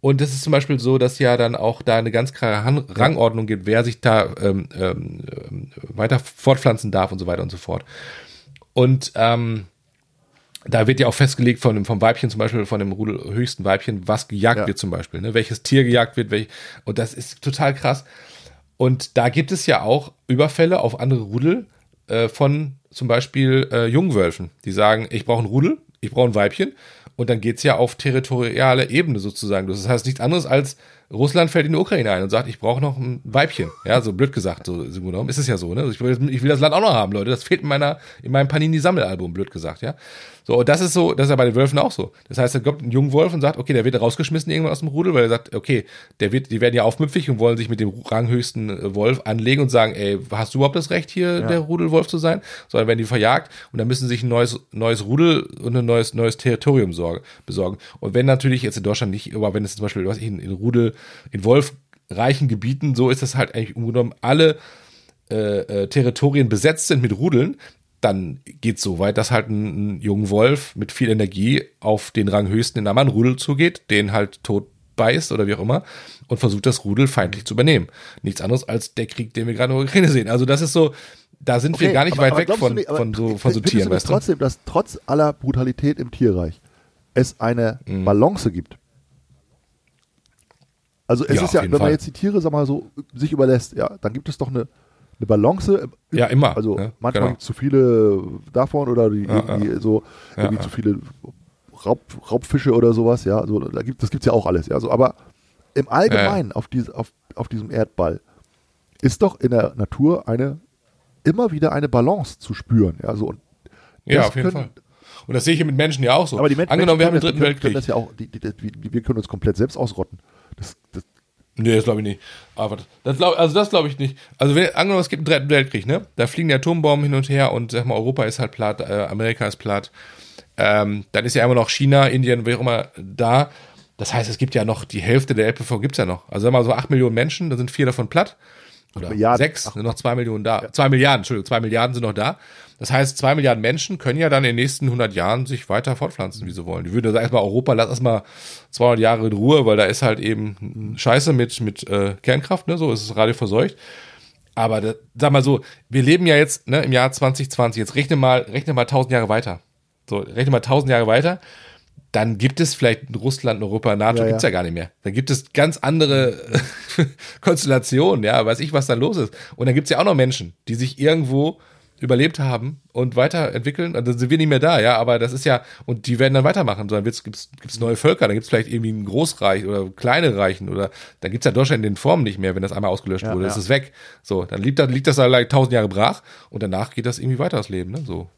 Und es ist zum Beispiel so, dass ja dann auch da eine ganz klare Han Rangordnung gibt, wer sich da ähm, ähm, ähm, weiter fortpflanzen darf und so weiter und so fort. Und ähm, da wird ja auch festgelegt von dem, vom Weibchen zum Beispiel, von dem Rudel höchsten Weibchen, was gejagt Ja. wird zum Beispiel, ne? welches Tier gejagt wird, welch, und das ist total krass. Und da gibt es ja auch Überfälle auf andere Rudel äh, von zum Beispiel äh, Jungwölfen, die sagen, ich brauche ein Rudel, ich brauche ein Weibchen. Und dann geht's ja auf territoriale Ebene sozusagen. Das heißt nichts anderes als Russland fällt in die Ukraine ein und sagt, ich brauche noch ein Weibchen. Ja, so blöd gesagt, so im Grunde genommen ist es ja so. Ne? Ich, will, ich will das Land auch noch haben, Leute. Das fehlt in meiner in meinem Panini-Sammelalbum, blöd gesagt, ja. So, und das ist so, das ist ja bei den Wölfen auch so. Das heißt, da kommt ein Jungwolf und sagt, okay, der wird rausgeschmissen irgendwann aus dem Rudel, weil er sagt, okay, der wird, die werden ja aufmüpfig und wollen sich mit dem ranghöchsten äh, Wolf anlegen und sagen, ey, hast du überhaupt das Recht, hier der Rudelwolf zu sein? Sondern werden die verjagt und dann müssen sie sich ein neues, neues Rudel und ein neues, neues Territorium sorgen, besorgen. Und wenn natürlich jetzt in Deutschland nicht, aber wenn es zum Beispiel, was ich, in, in Rudel, in wolfreichen Gebieten, so ist das halt eigentlich im Grunde genommen alle äh, äh, Territorien besetzt sind mit Rudeln, dann geht's so weit, dass halt ein, ein junger Wolf mit viel Energie auf den Ranghöchsten in einem anderen Rudel zugeht, den halt tot beißt oder wie auch immer und versucht das Rudel feindlich zu übernehmen. Nichts anderes als der Krieg, den wir gerade in der Ukraine sehen. Also das ist so, da sind wir Okay, gar nicht aber- weit aber weg von, nicht- von so, von so Tieren, du weißt trotzdem, dass trotz aller Brutalität im Tierreich es eine Mhm. Balance gibt? Also es Ja, ist ja, wenn man Fall. jetzt die Tiere, sag mal so, sich überlässt, ja, dann gibt es doch eine, eine Balance. Ja, immer, Also ne? manchmal Genau. gibt es zu viele davon oder die Ja, irgendwie so Ja, irgendwie ja. zu viele Raub, Raubfische oder sowas, ja, so, da gibt, das gibt's ja auch alles, ja, so, aber im Allgemeinen auf, dies, auf, auf diesem Erdball ist doch in der Natur eine immer wieder eine Balance zu spüren, ja, so und Ja, das auf jeden können- Fall. Und das sehe ich mit Menschen ja auch so. aber die Menschen, Angenommen, wir haben den Menschen dritten können, können Weltkrieg. das ja auch, die, die, die, wir können uns komplett selbst ausrotten. Das, das, Nee, das glaube ich nicht. Aber das, das glaub, also das glaube ich nicht. Also wenn, angenommen, es gibt einen dritten Weltkrieg, ne? Da fliegen die Atombomben hin und her und sag mal, Europa ist halt platt, äh, Amerika ist platt. Ähm, dann ist ja immer noch China, Indien, wer auch immer da. Das heißt, es gibt ja noch die Hälfte der LPV gibt's ja noch. Also sag mal so acht Millionen Menschen, da sind vier davon platt. Oder Milliarden. sechs, sind noch zwei Millionen da. Zwei Milliarden, Entschuldigung, zwei Milliarden sind noch da. Das heißt, zwei Milliarden Menschen können ja dann in den nächsten 100 Jahren sich weiter fortpflanzen, wie sie wollen. Die würden sagen, erstmal Europa, lass erstmal 200 Jahre in Ruhe, weil da ist halt eben Scheiße mit, mit äh, Kernkraft, ne, so ist es radioverseucht. Aber da, sag mal so, wir leben ja jetzt ne, im Jahr 2020. Jetzt rechne mal, rechne mal 1000 Jahre weiter. So, rechne mal 1000 Jahre weiter. Dann gibt es vielleicht in Russland, Europa, NATO, Ja, ja. gibt's ja gar nicht mehr. Dann gibt es ganz andere (laughs) Konstellationen, ja, weiß ich, was da los ist. Und dann gibt's ja auch noch Menschen, die sich irgendwo überlebt haben und weiterentwickeln. Dann sind wir nicht mehr da, ja, aber das ist ja, und die werden dann weitermachen. So, dann wird's, gibt's, gibt's neue Völker, dann gibt's vielleicht irgendwie ein Großreich oder kleine Reichen oder dann gibt's ja Deutschland in den Formen nicht mehr, wenn das einmal ausgelöscht Ja, wurde. ja. Ist weg. So, dann liegt das, liegt das da like tausend Jahre brach und danach geht das irgendwie weiter das Leben, ne? So.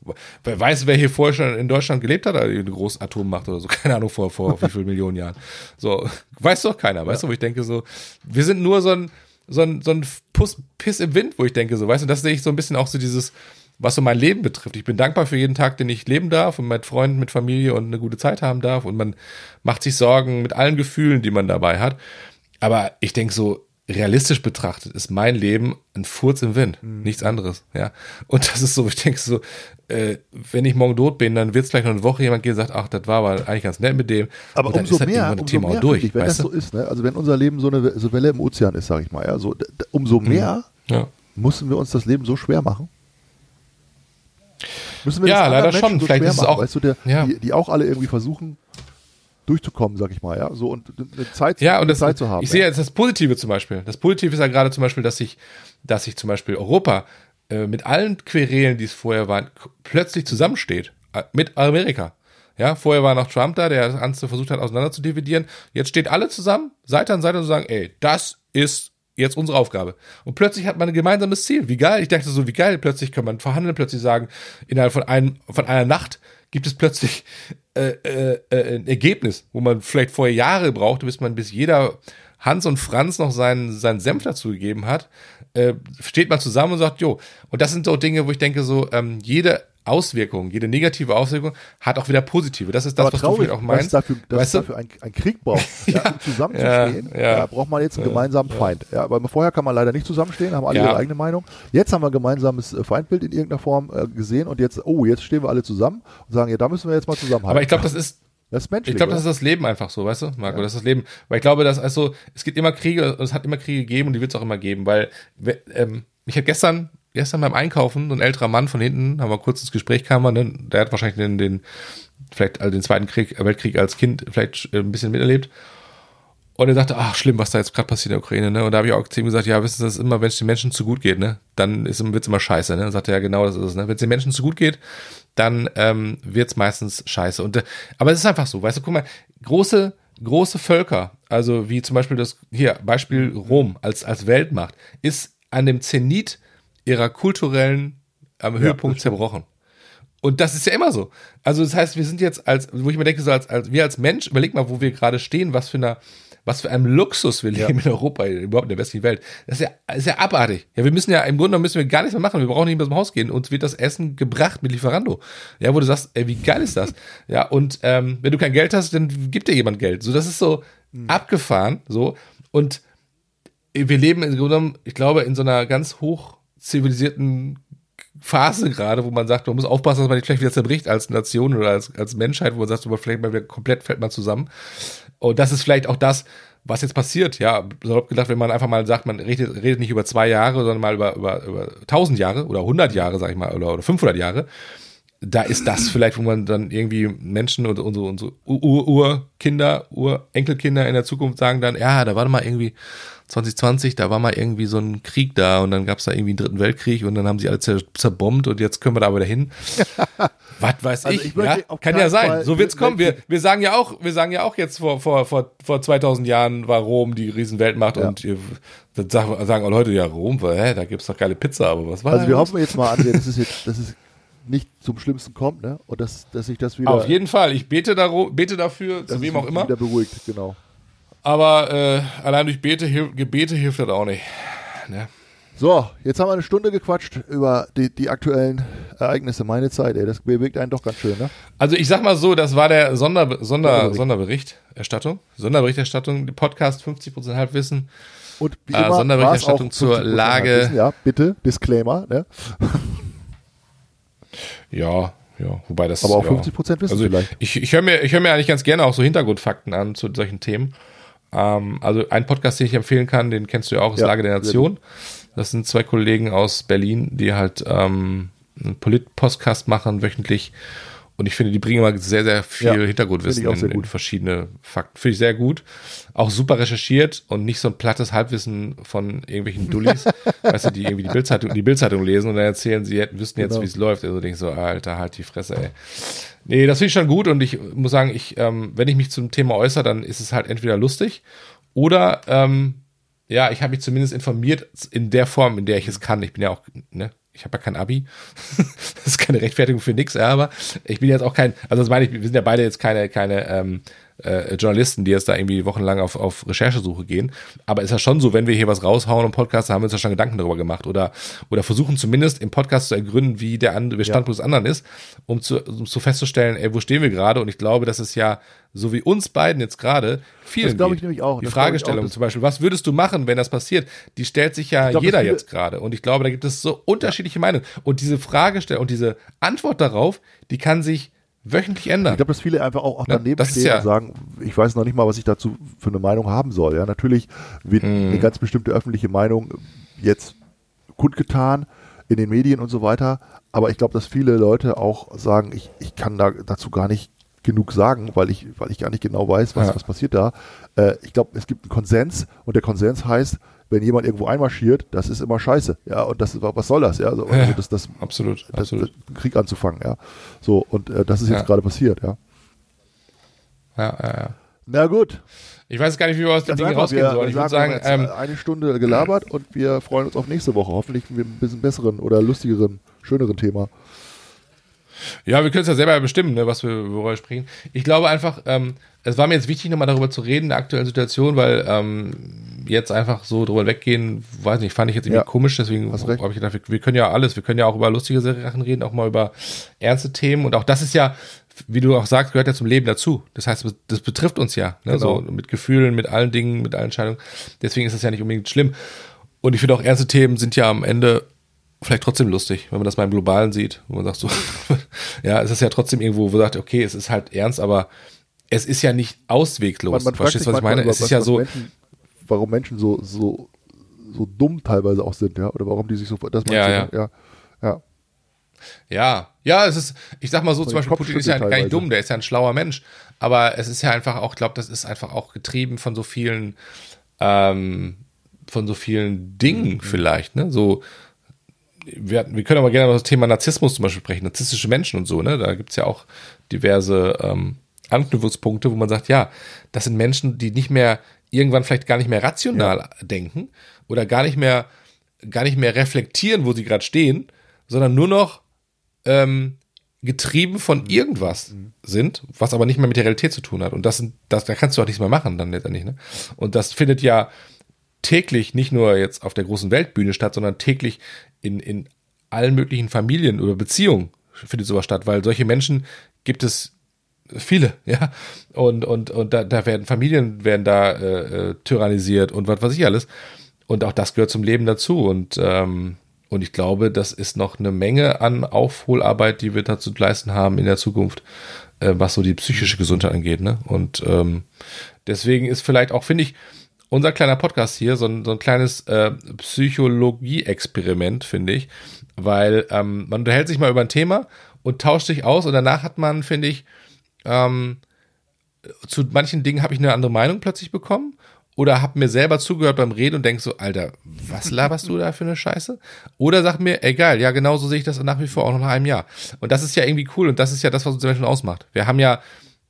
Wer weiß, wer hier vorher schon in Deutschland gelebt hat, eine große Atommacht oder so, (laughs) keine Ahnung, vor, vor wie viel Millionen Jahren. So, (laughs) weiß doch keiner, weißt du, wo ich denke so, wir sind nur so ein, so ein, so ein Puss, Piss im Wind, wo ich denke so, weißt du, das sehe ich so ein bisschen auch so dieses, was so mein Leben betrifft. Ich bin dankbar für jeden Tag, den ich leben darf und mit Freunden, mit Familie und eine gute Zeit haben darf und man macht sich Sorgen mit allen Gefühlen, die man dabei hat. Aber ich denke so, realistisch betrachtet ist mein Leben ein Furz im Wind, nichts anderes, ja. Und das ist so, ich denke so, äh, wenn ich morgen tot bin, dann wird es gleich noch eine Woche jemand gehen und sagt, ach, das war aber eigentlich ganz nett mit dem. Aber und dann umso ist das mehr, das umso Thema mehr auch durch, ich, wenn das so ist, ne? also wenn unser Leben so eine so Welle im Ozean ist, sage ich mal, ja, so, umso Mhm. mehr Ja. müssen wir uns das Leben so schwer machen. Müssen wir Ja, leider schon. So Vielleicht ist es machen, auch- weißt du, der, ja. die, die auch alle irgendwie versuchen durchzukommen, sag ich mal, ja, so und eine Zeit, Ja, und das, Zeit zu haben. ich sehe ja. jetzt das Positive zum Beispiel. Das Positive ist ja gerade zum Beispiel, dass sich, dass sich zum Beispiel Europa äh, mit allen Querelen, die es vorher waren, plötzlich zusammensteht. Äh, mit Amerika. Ja, vorher war noch Trump da, der das Ganze versucht hat, auseinander zu dividieren. Jetzt steht alle zusammen, Seite an Seite und sagen, ey, das ist jetzt unsere Aufgabe. Und plötzlich hat man ein gemeinsames Ziel. Wie geil. Ich dachte so, wie geil. Plötzlich kann man verhandeln, plötzlich sagen, innerhalb von, einem, von einer Nacht gibt es plötzlich äh, äh, äh, ein Ergebnis, wo man vielleicht vorher Jahre brauchte, bis man bis jeder Hans und Franz noch seinen, seinen Senf dazu gegeben hat, äh, steht man zusammen und sagt, jo. Und das sind so Dinge, wo ich denke, so, ähm, jede Auswirkung, jede negative Auswirkung hat auch wieder positive. Das ist das, Aber was traurig, du vielleicht auch meinst. dass dafür, dass weißt du? dafür ein, ein Krieg braucht, (laughs) ja, um zusammenzustehen. Ja, ja. da braucht man jetzt einen gemeinsamen Feind. Ja, aber vorher kann man leider nicht zusammenstehen, haben alle Ja. ihre eigene Meinung. Jetzt haben wir ein gemeinsames äh, Feindbild in irgendeiner Form äh, gesehen und jetzt, oh, jetzt stehen wir alle zusammen und sagen, ja, da müssen wir jetzt mal zusammenhalten. Aber ich glaube, das ist das ist menschlich. Ich glaube, das ist das Leben einfach so, weißt du, Marco? Das ist das Leben. Weil ich glaube, dass also es gibt immer Kriege, es hat immer Kriege gegeben und die wird es auch immer geben, weil we- ähm, ich habe gestern gestern beim Einkaufen so ein älterer Mann von hinten, haben wir kurz ins Gespräch kam, ne? der hat wahrscheinlich den, den vielleicht also den Zweiten Krieg, Weltkrieg als Kind vielleicht äh, ein bisschen miterlebt. Und er sagte, ach schlimm, was da jetzt gerade passiert in der Ukraine, ne? Und da habe ich auch zu ihm gesagt, ja, wissen Sie, das ist immer, wenn es den Menschen zu gut geht, ne, dann ist wird's immer scheiße, ne? Und sagte ja, genau, das ist es, ne? Wenn es den Menschen zu gut geht, dann ähm, wird's meistens scheiße. Und äh, aber es ist einfach so, weißt du, guck mal, große große Völker, also wie zum Beispiel das hier Beispiel Rom als als Weltmacht, ist an dem Zenit ihrer kulturellen am Höhepunkt zerbrochen. Und das ist ja immer so. Also das heißt, wir sind jetzt als, wo ich mir denke, so als, als wir als Mensch, überleg mal, wo wir gerade stehen, was für einer, was für einem Luxus wir leben in Europa, überhaupt in der westlichen Welt. Das ist ja, ist ja abartig. Ja, wir müssen ja, im Grunde genommen müssen wir gar nichts mehr machen. Wir brauchen nicht mehr zum Haus gehen. Uns wird das Essen gebracht mit Lieferando. Ja, wo du sagst, ey, wie geil ist das? Ja, und ähm, wenn du kein Geld hast, dann gibt dir jemand Geld. So, das ist so abgefahren, so. Und wir leben im Grunde genommen, ich glaube, in so einer ganz hoch zivilisierten Phase gerade, wo man sagt, man muss aufpassen, dass man nicht vielleicht wieder zerbricht als Nation oder als, als Menschheit, wo man sagt, so, vielleicht mal wieder komplett fällt man zusammen. Und das ist vielleicht auch das, was jetzt passiert. Ja, salopp gedacht, wenn man einfach mal sagt, man redet, redet nicht über zwei Jahre, sondern mal über, über, über 1000 Jahre oder 100 Jahre, sag ich mal, oder, oder 500 Jahre. Da ist das vielleicht, wo man dann irgendwie Menschen und unsere, unsere Ur- Urkinder, Urenkelkinder in der Zukunft sagen dann, ja, da war mal irgendwie 2020, da war mal irgendwie so ein Krieg da und dann gab es da irgendwie einen dritten Weltkrieg und dann haben sie alle zer zerbombt und jetzt können wir da aber dahin. (laughs) Was weiß Also ich, ich ja? kann ja sein. So wird's kommen. Wir, wir sagen ja auch, wir sagen ja auch jetzt vor, vor, vor, vor 2000 Jahren war Rom die Riesenweltmacht Ja. und ihr, dann sagen, auch Leute, ja, Rom, hä, da gibt's doch geile Pizza, aber was war Also wir hoffen jetzt mal an, dass es jetzt, dass es nicht zum Schlimmsten kommt, ne? Und dass, dass sich das wieder, Auf jeden Fall. Ich bete, daro, bete dafür, zu wem auch immer. wieder beruhigt, genau. Aber äh, allein durch Bete, hil- Gebete hilft das auch nicht. Ne? So, jetzt haben wir eine Stunde gequatscht über die, die aktuellen Ereignisse. Meine Zeit, ey, das bewegt einen doch ganz schön, ne? Also ich sag mal so, das war der Sonder, Sonder, Sonderbericht. Sonderberichterstattung. Sonderberichterstattung, die Podcast 50% Halbwissen. Und wie Äh, immer Sonderberichterstattung war's auch zur 50% Lage- Halbwissen. Ja, bitte, Disclaimer, ne? Ja, ja, wobei das Aber auch ja. 50% wissen also vielleicht. Ich, ich höre mir, ich hör mir eigentlich ganz gerne auch so Hintergrundfakten an zu solchen Themen. Ähm, also ein Podcast, den ich empfehlen kann, den kennst du ja auch, ist Ja, Lage der Nation. Das sind zwei Kollegen aus Berlin, die halt ähm, einen Polit-Podcast machen wöchentlich. Und ich finde, die bringen immer sehr, sehr viel Ja, Hintergrundwissen in, in gut. verschiedene Fakten. Finde ich sehr gut. Auch super recherchiert und nicht so ein plattes Halbwissen von irgendwelchen Dullis, (laughs) weißt du, die irgendwie die Bildzeitung, die Bildzeitung lesen und dann erzählen, sie hätten, wüssten jetzt, Genau. wie es läuft. Also denke ich so, Alter, halt die Fresse, ey. Nee, das finde ich schon gut und ich muss sagen, ich, ähm, wenn ich mich zum Thema äußere, dann ist es halt entweder lustig oder ähm, ja, ich habe mich zumindest informiert in der Form, in der ich es kann. Ich bin ja auch, ne, ich habe ja kein Abi. (laughs) das ist keine Rechtfertigung für nix, ja, aber ich bin jetzt auch kein, also das meine ich, wir sind ja beide jetzt keine, keine ähm, äh, Journalisten, die jetzt da irgendwie wochenlang auf, auf Recherchesuche gehen. Aber ist ja schon so, wenn wir hier was raushauen im Podcast, da haben wir uns ja schon Gedanken darüber gemacht oder, oder versuchen zumindest im Podcast zu ergründen, wie der andere, wie Standpunkt des anderen ist, um zu, um zu festzustellen, ey, wo stehen wir gerade? Und ich glaube, dass es ja, so wie uns beiden jetzt gerade, vielen Das glaube ich geht. nämlich auch. Die Das Fragestellung auch. Das- zum Beispiel, was würdest du machen, wenn das passiert? Die stellt sich ja glaube, jeder jetzt gerade. Und ich glaube, da gibt es so unterschiedliche Meinungen. Und diese Fragestellung und diese Antwort darauf, die kann sich wöchentlich ändern. Ich glaube, dass viele einfach auch, auch Ne, daneben das stehen ja- und sagen, ich weiß noch nicht mal, was ich dazu für eine Meinung haben soll. Ja, natürlich wird Mhm. eine ganz bestimmte öffentliche Meinung jetzt kundgetan in den Medien und so weiter. Aber ich glaube, dass viele Leute auch sagen, ich, ich kann da dazu gar nicht genug sagen, weil ich, weil ich gar nicht genau weiß, was, Ja. was passiert da. Äh, ich glaube, es gibt einen Konsens und der Konsens heißt, wenn jemand irgendwo einmarschiert, das ist immer scheiße. Ja, und das, was soll das? Ja, also, Ja. also das, das, absolut, das, absolut. das, Krieg anzufangen. Ja, so und äh, das ist jetzt Ja. gerade passiert. Ja. Ja, ja, ja. Na gut. Ich weiß gar nicht, wie wir aus Dingen einfach, rausgehen sollen. Ich würde sagen, wir haben ähm, eine Stunde gelabert und wir freuen uns auf nächste Woche. Hoffentlich mit ein bisschen besseren oder lustigeren, schöneren Thema. Ja, wir können es ja selber bestimmen, ne, was wir worüber wir sprechen. Ich glaube einfach, ähm, es war mir jetzt wichtig, nochmal darüber zu reden, in der aktuellen Situation, weil ähm, jetzt einfach so drüber weggehen, weiß nicht, fand ich jetzt irgendwie Ja. komisch, deswegen habe ich gedacht, wir, wir können ja alles, wir können ja auch über lustige Sachen reden, auch mal über ernste Themen und auch das ist ja, wie du auch sagst, gehört ja zum Leben dazu. Das heißt, das betrifft uns ja, ne? Genau. so mit Gefühlen, mit allen Dingen, mit allen Entscheidungen. Deswegen ist das ja nicht unbedingt schlimm. Und ich finde auch ernste Themen sind ja am Ende vielleicht trotzdem lustig, wenn man das mal im Globalen sieht, wo man sagt so, (laughs) (laughs) ja, es ist ja trotzdem irgendwo, wo man sagt, okay, es ist halt ernst, aber es ist ja nicht ausweglos. Man, man Verstehst du, was ich meine? Es ist ja so, Menschen, warum Menschen so, so, so dumm teilweise auch sind, ja, oder warum die sich so, das Ja, du, ja, ja, Ja, ja, es ist, ich sag mal so, zum Beispiel, Putin ist ja gar nicht dumm, der ist ja ein schlauer Mensch. Aber es ist ja einfach auch, ich glaube, das ist einfach auch getrieben von so vielen, ähm, von so vielen Dingen Mhm. vielleicht, ne? So, wir, wir können aber gerne über das Thema Narzissmus zum Beispiel sprechen, narzisstische Menschen und so, ne? Da gibt's ja auch diverse ähm, Anknüpfungspunkte, wo man sagt, ja, das sind Menschen, die nicht mehr, irgendwann vielleicht gar nicht mehr rational denken oder gar nicht mehr, gar nicht mehr reflektieren, wo sie gerade stehen, sondern nur noch ähm, getrieben von irgendwas sind, was aber nicht mehr mit der Realität zu tun hat. Und das sind, das, da kannst du auch nichts mehr machen dann letztendlich. Ne? Und das findet ja täglich nicht nur jetzt auf der großen Weltbühne statt, sondern täglich in, in allen möglichen Familien oder Beziehungen findet sowas statt, weil solche Menschen gibt es viele, (laughs) ja. Und, und, und da, da werden Familien werden da äh, äh, tyrannisiert und was weiß ich alles. Und auch das gehört zum Leben dazu. Und, ähm, und ich glaube, das ist noch eine Menge an Aufholarbeit, die wir dazu leisten haben in der Zukunft, äh, was so die psychische Gesundheit angeht. Ne? Und ähm, deswegen ist vielleicht auch, finde ich, unser kleiner Podcast hier so ein, so ein kleines äh, Psychologie-Experiment, finde ich, weil ähm, man unterhält sich mal über ein Thema und tauscht sich aus und danach hat man, finde ich, ähm, zu manchen Dingen habe ich eine andere Meinung plötzlich bekommen oder habe mir selber zugehört beim Reden und denk so, Alter, was laberst du da für eine Scheiße? Oder sag mir, egal, ja, genauso sehe ich das nach wie vor auch noch nach einem Jahr. Und das ist ja irgendwie cool und das ist ja das, was uns Menschen ausmacht. Wir haben ja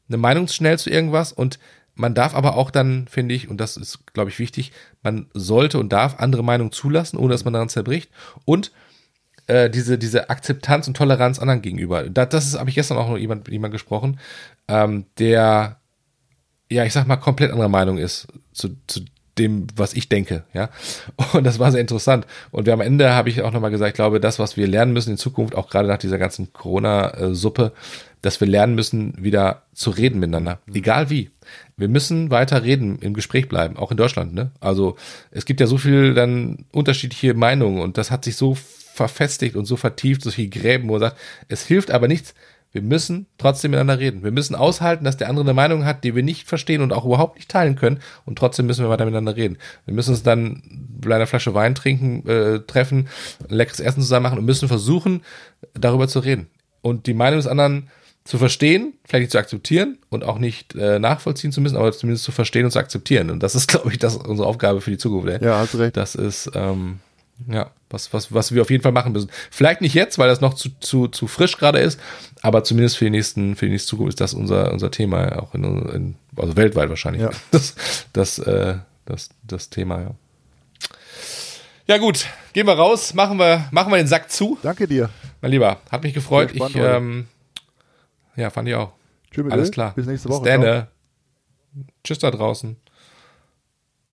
eine Meinung schnell zu irgendwas und man darf aber auch dann, finde ich, und das ist, glaube ich, wichtig, man sollte und darf andere Meinungen zulassen, ohne dass man daran zerbricht. Und äh, diese, diese Akzeptanz und Toleranz anderen gegenüber. Da, das ist, habe ich gestern auch noch jemand, mit jemand gesprochen, ähm, der, ja, ich sag mal, komplett anderer Meinung ist zu, zu dem, was ich denke, ja. Und das war sehr interessant. Und wir am Ende habe ich auch nochmal gesagt, ich glaube, das, was wir lernen müssen in Zukunft, auch gerade nach dieser ganzen Corona-Suppe, dass wir lernen müssen, wieder zu reden miteinander. Egal wie. Wir müssen weiter reden, im Gespräch bleiben, auch in Deutschland, ne? Also, es gibt ja so viel dann unterschiedliche Meinungen und das hat sich so verfestigt und so vertieft, so viel Gräben, wo man sagt, es hilft aber nichts. Wir müssen trotzdem miteinander reden. Wir müssen aushalten, dass der andere eine Meinung hat, die wir nicht verstehen und auch überhaupt nicht teilen können. Und trotzdem müssen wir weiter miteinander reden. Wir müssen uns dann bei einer Flasche Wein trinken, äh, treffen, leckeres Essen zusammen machen und müssen versuchen, darüber zu reden. Und die Meinung des anderen zu verstehen, vielleicht nicht zu akzeptieren und auch nicht äh, nachvollziehen zu müssen, aber zumindest zu verstehen und zu akzeptieren. Und das ist, (laughs) glaube ich, das unsere Aufgabe für die Zukunft. ey. Ja, hast recht. Das ist, ähm, ja, was, was, was wir auf jeden Fall machen müssen. Vielleicht nicht jetzt, weil das noch zu, zu, zu frisch gerade ist, aber zumindest für die nächsten, für die nächste Zukunft ist das unser, unser Thema, auch in, in also weltweit wahrscheinlich. Ja. (laughs) Das, das, äh, das, das Thema, ja. Ja, gut, gehen wir raus, machen wir, machen wir den Sack zu. Danke dir. Mein Lieber, hat mich gefreut. Ich, ähm, ja, fand ich auch. Tschüss Alles klar. Bis nächste Woche. Bis dann, Ciao. ne? Tschüss da draußen.